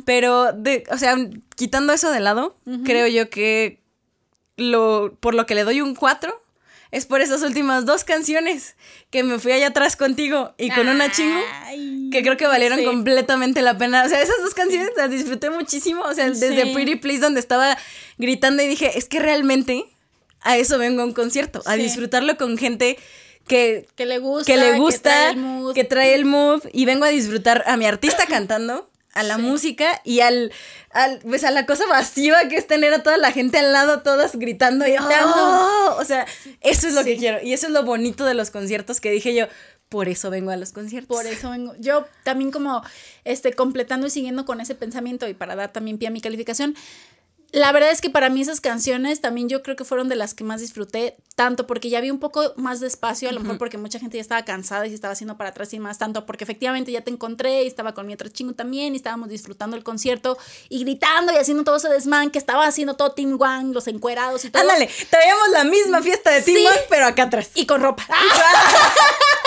Pero, de, o sea, quitando eso de lado, creo yo que lo, por lo que le doy un 4, es por esas últimas dos canciones que me fui allá atrás contigo y con una chingo que creo que valieron sí. completamente la pena. O sea, esas dos canciones las disfruté muchísimo. O sea, desde Sí. Pretty Please donde estaba gritando y dije, es que realmente a eso vengo a un concierto, a disfrutarlo con gente que, Que le gusta. que le trae gusta, el mood. que trae el mood y vengo a disfrutar a mi artista cantando, a la Sí. música y al, al pues a la cosa masiva que es tener a toda la gente al lado todas gritando y. ¡Oh! o sea, eso es lo que quiero y eso es lo bonito de los conciertos que dije yo, por eso vengo a los conciertos. Por eso vengo. Yo también como este completando y siguiendo con ese pensamiento y para dar también pie a mi calificación. La verdad es que para mí esas canciones también yo creo que fueron de las que más disfruté, tanto porque ya había un poco más de espacio, a lo mejor porque mucha gente ya estaba cansada y se estaba haciendo para atrás y más, tanto porque efectivamente ya te encontré y estaba con mi otro chingo también y estábamos disfrutando el concierto y gritando y haciendo todo ese desmán que estaba haciendo todo Team Wang, los encuerados y todo. Ándale, traíamos la misma fiesta de Team Sí. One, pero acá atrás. Y con ropa.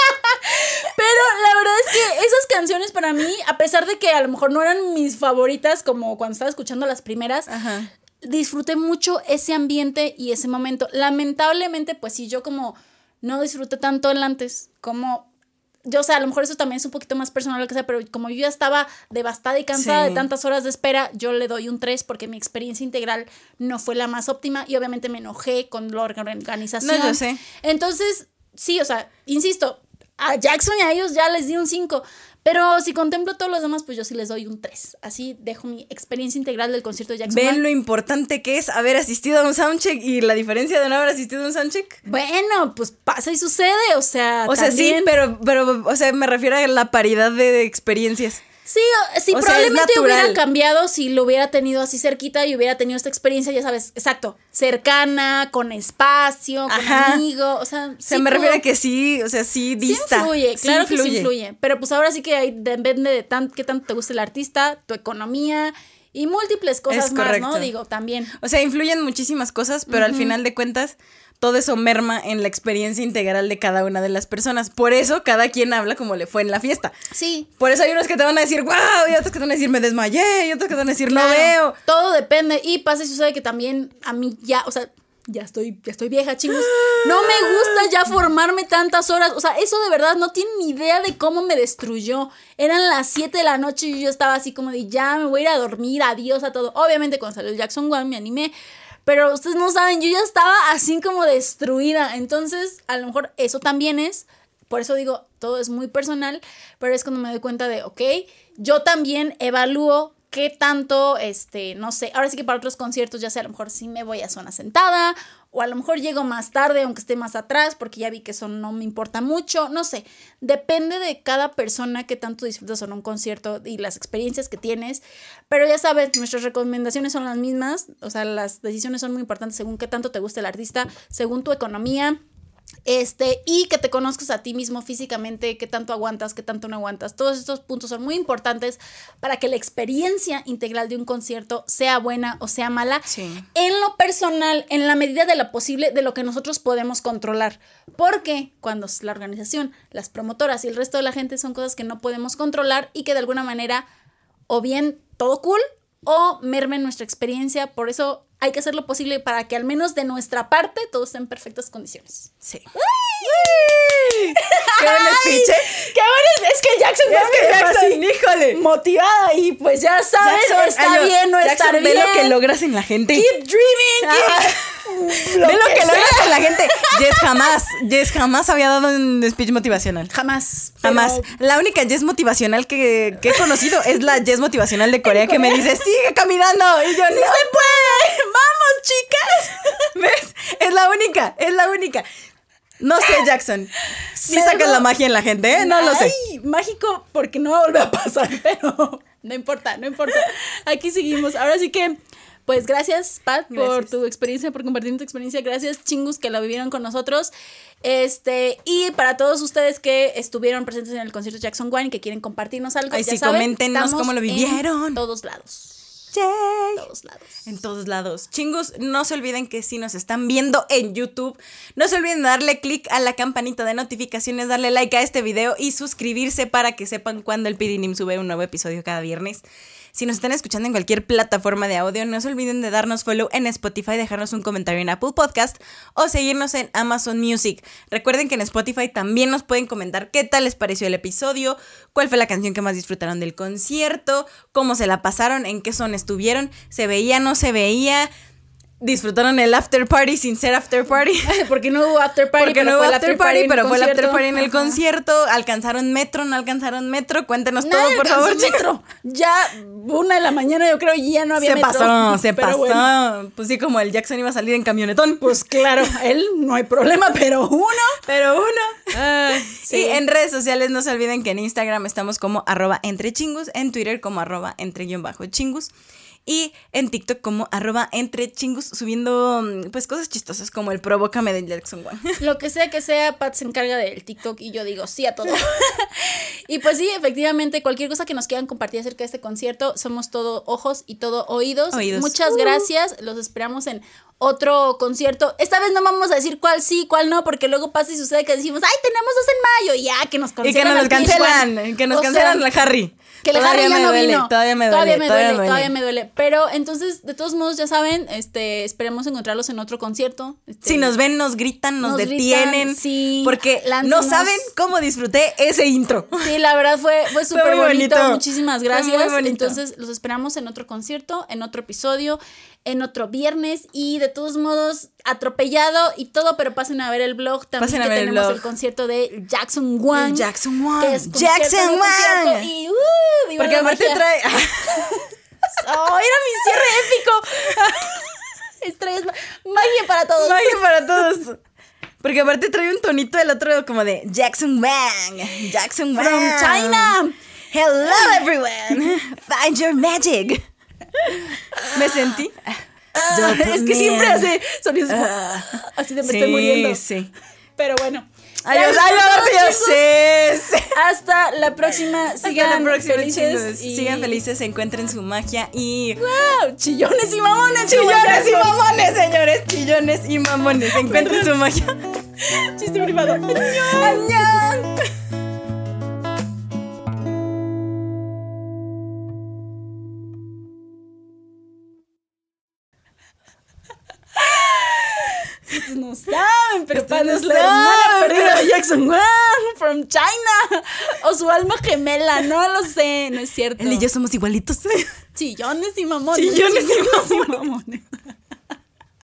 Pero la verdad es que esas canciones para mí, a pesar de que a lo mejor no eran mis favoritas como cuando estaba escuchando las primeras, Ajá. disfruté mucho ese ambiente y ese momento. Lamentablemente, pues sí, yo como no disfruté tanto el antes, como yo, o sea, a lo mejor eso también es un poquito más personal, lo que sea, pero como yo ya estaba devastada y cansada Sí. de tantas horas de espera, yo le doy un 3 porque mi experiencia integral no fue la más óptima y obviamente me enojé con la organización. No, yo sé. Entonces, sí, o sea, insisto, a Jackson y a ellos ya les di un 5. Pero si contemplo todos los demás, pues yo sí les doy un 3. Así dejo mi experiencia integral del concierto de Jackson. Ven lo importante que es haber asistido a un soundcheck y la diferencia de no haber asistido a un soundcheck. Bueno, pues pasa y sucede, o sea. O sea, sí, pero, pero, o sea, me refiero a la paridad de experiencias. Sí, sí, O sea, probablemente hubiera cambiado si lo hubiera tenido así cerquita y hubiera tenido esta experiencia, ya sabes, exacto, cercana, con espacio, con Ajá. amigo, o sea, sí me refiero pudo- a que sí, o sea, sí dista. Sí influye, sí claro que sí influye. Pero pues ahora sí que ahí depende de tan, qué tanto te gusta el artista, tu economía y múltiples cosas Es más, ¿no? Digo, también. O sea, influyen muchísimas cosas, pero al final de cuentas, todo eso merma en la experiencia integral de cada una de las personas. Por eso, cada quien habla como le fue en la fiesta. Sí. Por eso hay unos que te van a decir, wow, y otros que te van a decir, me desmayé, y otros que te van a decir, no Claro, veo. Todo depende. Y pasa y sucede que también a mí ya, o sea, ya estoy, ya estoy vieja, chicos. No me gusta ya formarme tantas horas. O sea, eso de verdad no tienen ni idea de cómo me destruyó. Eran las 7 de la noche y yo estaba así como de ya me voy a ir a dormir, adiós a todo. Obviamente cuando salió el Jackson One me animé. Pero ustedes no saben, yo ya estaba así como destruida. Entonces, a lo mejor eso también es. Por eso digo, todo es muy personal, pero es cuando me doy cuenta de, ok, yo también evalúo qué tanto, este, no sé, ahora sí que para otros conciertos, ya sea a lo mejor sí me voy a zona sentada, o a lo mejor llego más tarde, aunque esté más atrás, porque ya vi que eso no me importa mucho, no sé, depende de cada persona qué tanto disfrutas no un concierto y las experiencias que tienes, pero ya sabes, nuestras recomendaciones son las mismas, o sea, las decisiones son muy importantes según qué tanto te gusta el artista, según tu economía, este, y que te conozcas a ti mismo físicamente, qué tanto aguantas, qué tanto no aguantas. Todos estos puntos son muy importantes para que la experiencia integral de un concierto sea buena o sea mala. Sí. En lo personal, en la medida de lo posible, de lo que nosotros podemos controlar. Porque cuando la organización, las promotoras y el resto de la gente son cosas que no podemos controlar y que de alguna manera, o bien todo cool, o mermen nuestra experiencia. Por eso hay que hacer lo posible para que al menos de nuestra parte todo esté en perfectas condiciones. Sí. ¡Qué buen speech, ¿eh? ¡Qué bueno! Es que Jackson Es que Jackson, híjole. motivada y pues ya sabes, Jackson, está ay, yo- bien, no Jackson, estar ve bien. lo que logras en la gente. Keep dreaming. Ajá. Ve lo que, sea. logras en la gente. Jess jamás, Jess jamás había dado un speech motivacional. Jamás. pero- Jamás. La única Jess motivacional que, que he conocido es la Jess motivacional de Corea que me dice, sigue caminando. Y yo, no se puede. Vamos, chicas. ¿Ves? Es la única, es la única. No sé, Jackson. Si Me sacas la magia en la gente, ¿eh? No lo sé. Ay, mágico porque no va a volver a pasar, pero no importa, no importa. Aquí seguimos. Ahora sí que, pues gracias, Pat, por tu experiencia, por compartir tu experiencia. Gracias, chingus, que la vivieron con nosotros. Este, y para todos ustedes que estuvieron presentes en el concierto Jackson Wine, que quieren compartirnos algo, Ay, ya sí, saben, coméntenos cómo lo en vivieron. todos lados. Yay. todos lados. En todos lados. Chingus, no se olviden que si nos están viendo en YouTube, no se olviden de darle click a la campanita de notificaciones, darle like a este video y suscribirse para que sepan cuando el Pidinim sube un nuevo episodio cada viernes. Si nos están escuchando en cualquier plataforma de audio, no se olviden de darnos follow en Spotify, dejarnos un comentario en Apple Podcast o seguirnos en Amazon Music. Recuerden que en Spotify también nos pueden comentar qué tal les pareció el episodio, cuál fue la canción que más disfrutaron del concierto, cómo se la pasaron, en qué son estuvieron, se veía, no se veía. Disfrutaron el after party sin ser after party. Porque no hubo after party. Porque no hubo after party, pero fue el after party en el concierto. ¿Alcanzaron metro? ¿No alcanzaron metro? Cuéntenos Nadie todo, por favor. metro. Ya una de la mañana yo creo ya no había Se metro. pasó, se Pero pasó. bueno, Pues sí, como el Jackson iba a salir en camionetón. pues claro, él no hay problema, pero uno. Pero uno. sí. Y en redes sociales no se olviden que en Instagram estamos como arroba entre chingus, en Twitter como arroba entre guion bajo chingus. Y en TikTok como arroba entre chingus subiendo mm, pues cosas chistosas como el provócame de Jackson Wang. Lo que sea que sea, Pat se encarga del TikTok y yo digo sí a todo. y pues sí, efectivamente, cualquier cosa que nos quieran compartir acerca de este concierto, somos todo ojos y todo oídos. Oídos. Muchas Uh. gracias, los esperamos en otro concierto. Esta vez no vamos a decir cuál sí, cuál no, porque luego pasa y sucede que decimos, ay, tenemos dos en mayo, y ya, que nos Y que cancelan. nos cancelan, PH1. que nos cancelan sea, la Harry. Que la Todavía Harry ya no duele, vino. Todavía me duele, Todavía me duele, duele. todavía me duele. Pero entonces, de todos modos, ya saben, este, esperemos encontrarlos en otro concierto. Este, Si nos ven, nos gritan, nos, Nos gritan, detienen. sí, Porque no saben cómo disfruté ese intro. Sí, la verdad fue, fue súper bonito. bonito. Muchísimas gracias. bonito. Entonces, los esperamos en otro concierto, en otro episodio, en otro viernes. Y de todos modos, atropellado y todo, pero pasen a ver el blog también. Pasen a el tenemos blog. el concierto de Jackson Wang. Jackson Wang. que es Jackson Wang. Y, uh, Porque aparte trae. ¡Oh, era mi cierre épico! Estrellas, magia para todos. Magia para todos. Porque aparte trae un tonito del otro como de Jackson Wang. Jackson Wang. From China. Hello everyone. Find your magic. Me sentí. es que siempre hace sonidos como, así de me estoy muriendo. Ah. Sí. Pero bueno. Adiós, adiós, adiós. Sí. Hasta la próxima. Sigan la próxima, felices. y- Sigan felices, encuentren su magia y. ¡Wow! Chillones y mamones. Chillones y mamones, señores. Chillones y mamones. Encuentren su magia. Chiste privado. ¡Añón! Ustedes no saben, pero Pan no es la hermana perdida de Jackson Wang from China. O su alma gemela, no lo sé, no es cierto. Él y yo somos igualitos. Chillones y mamones. Chillones y mamones.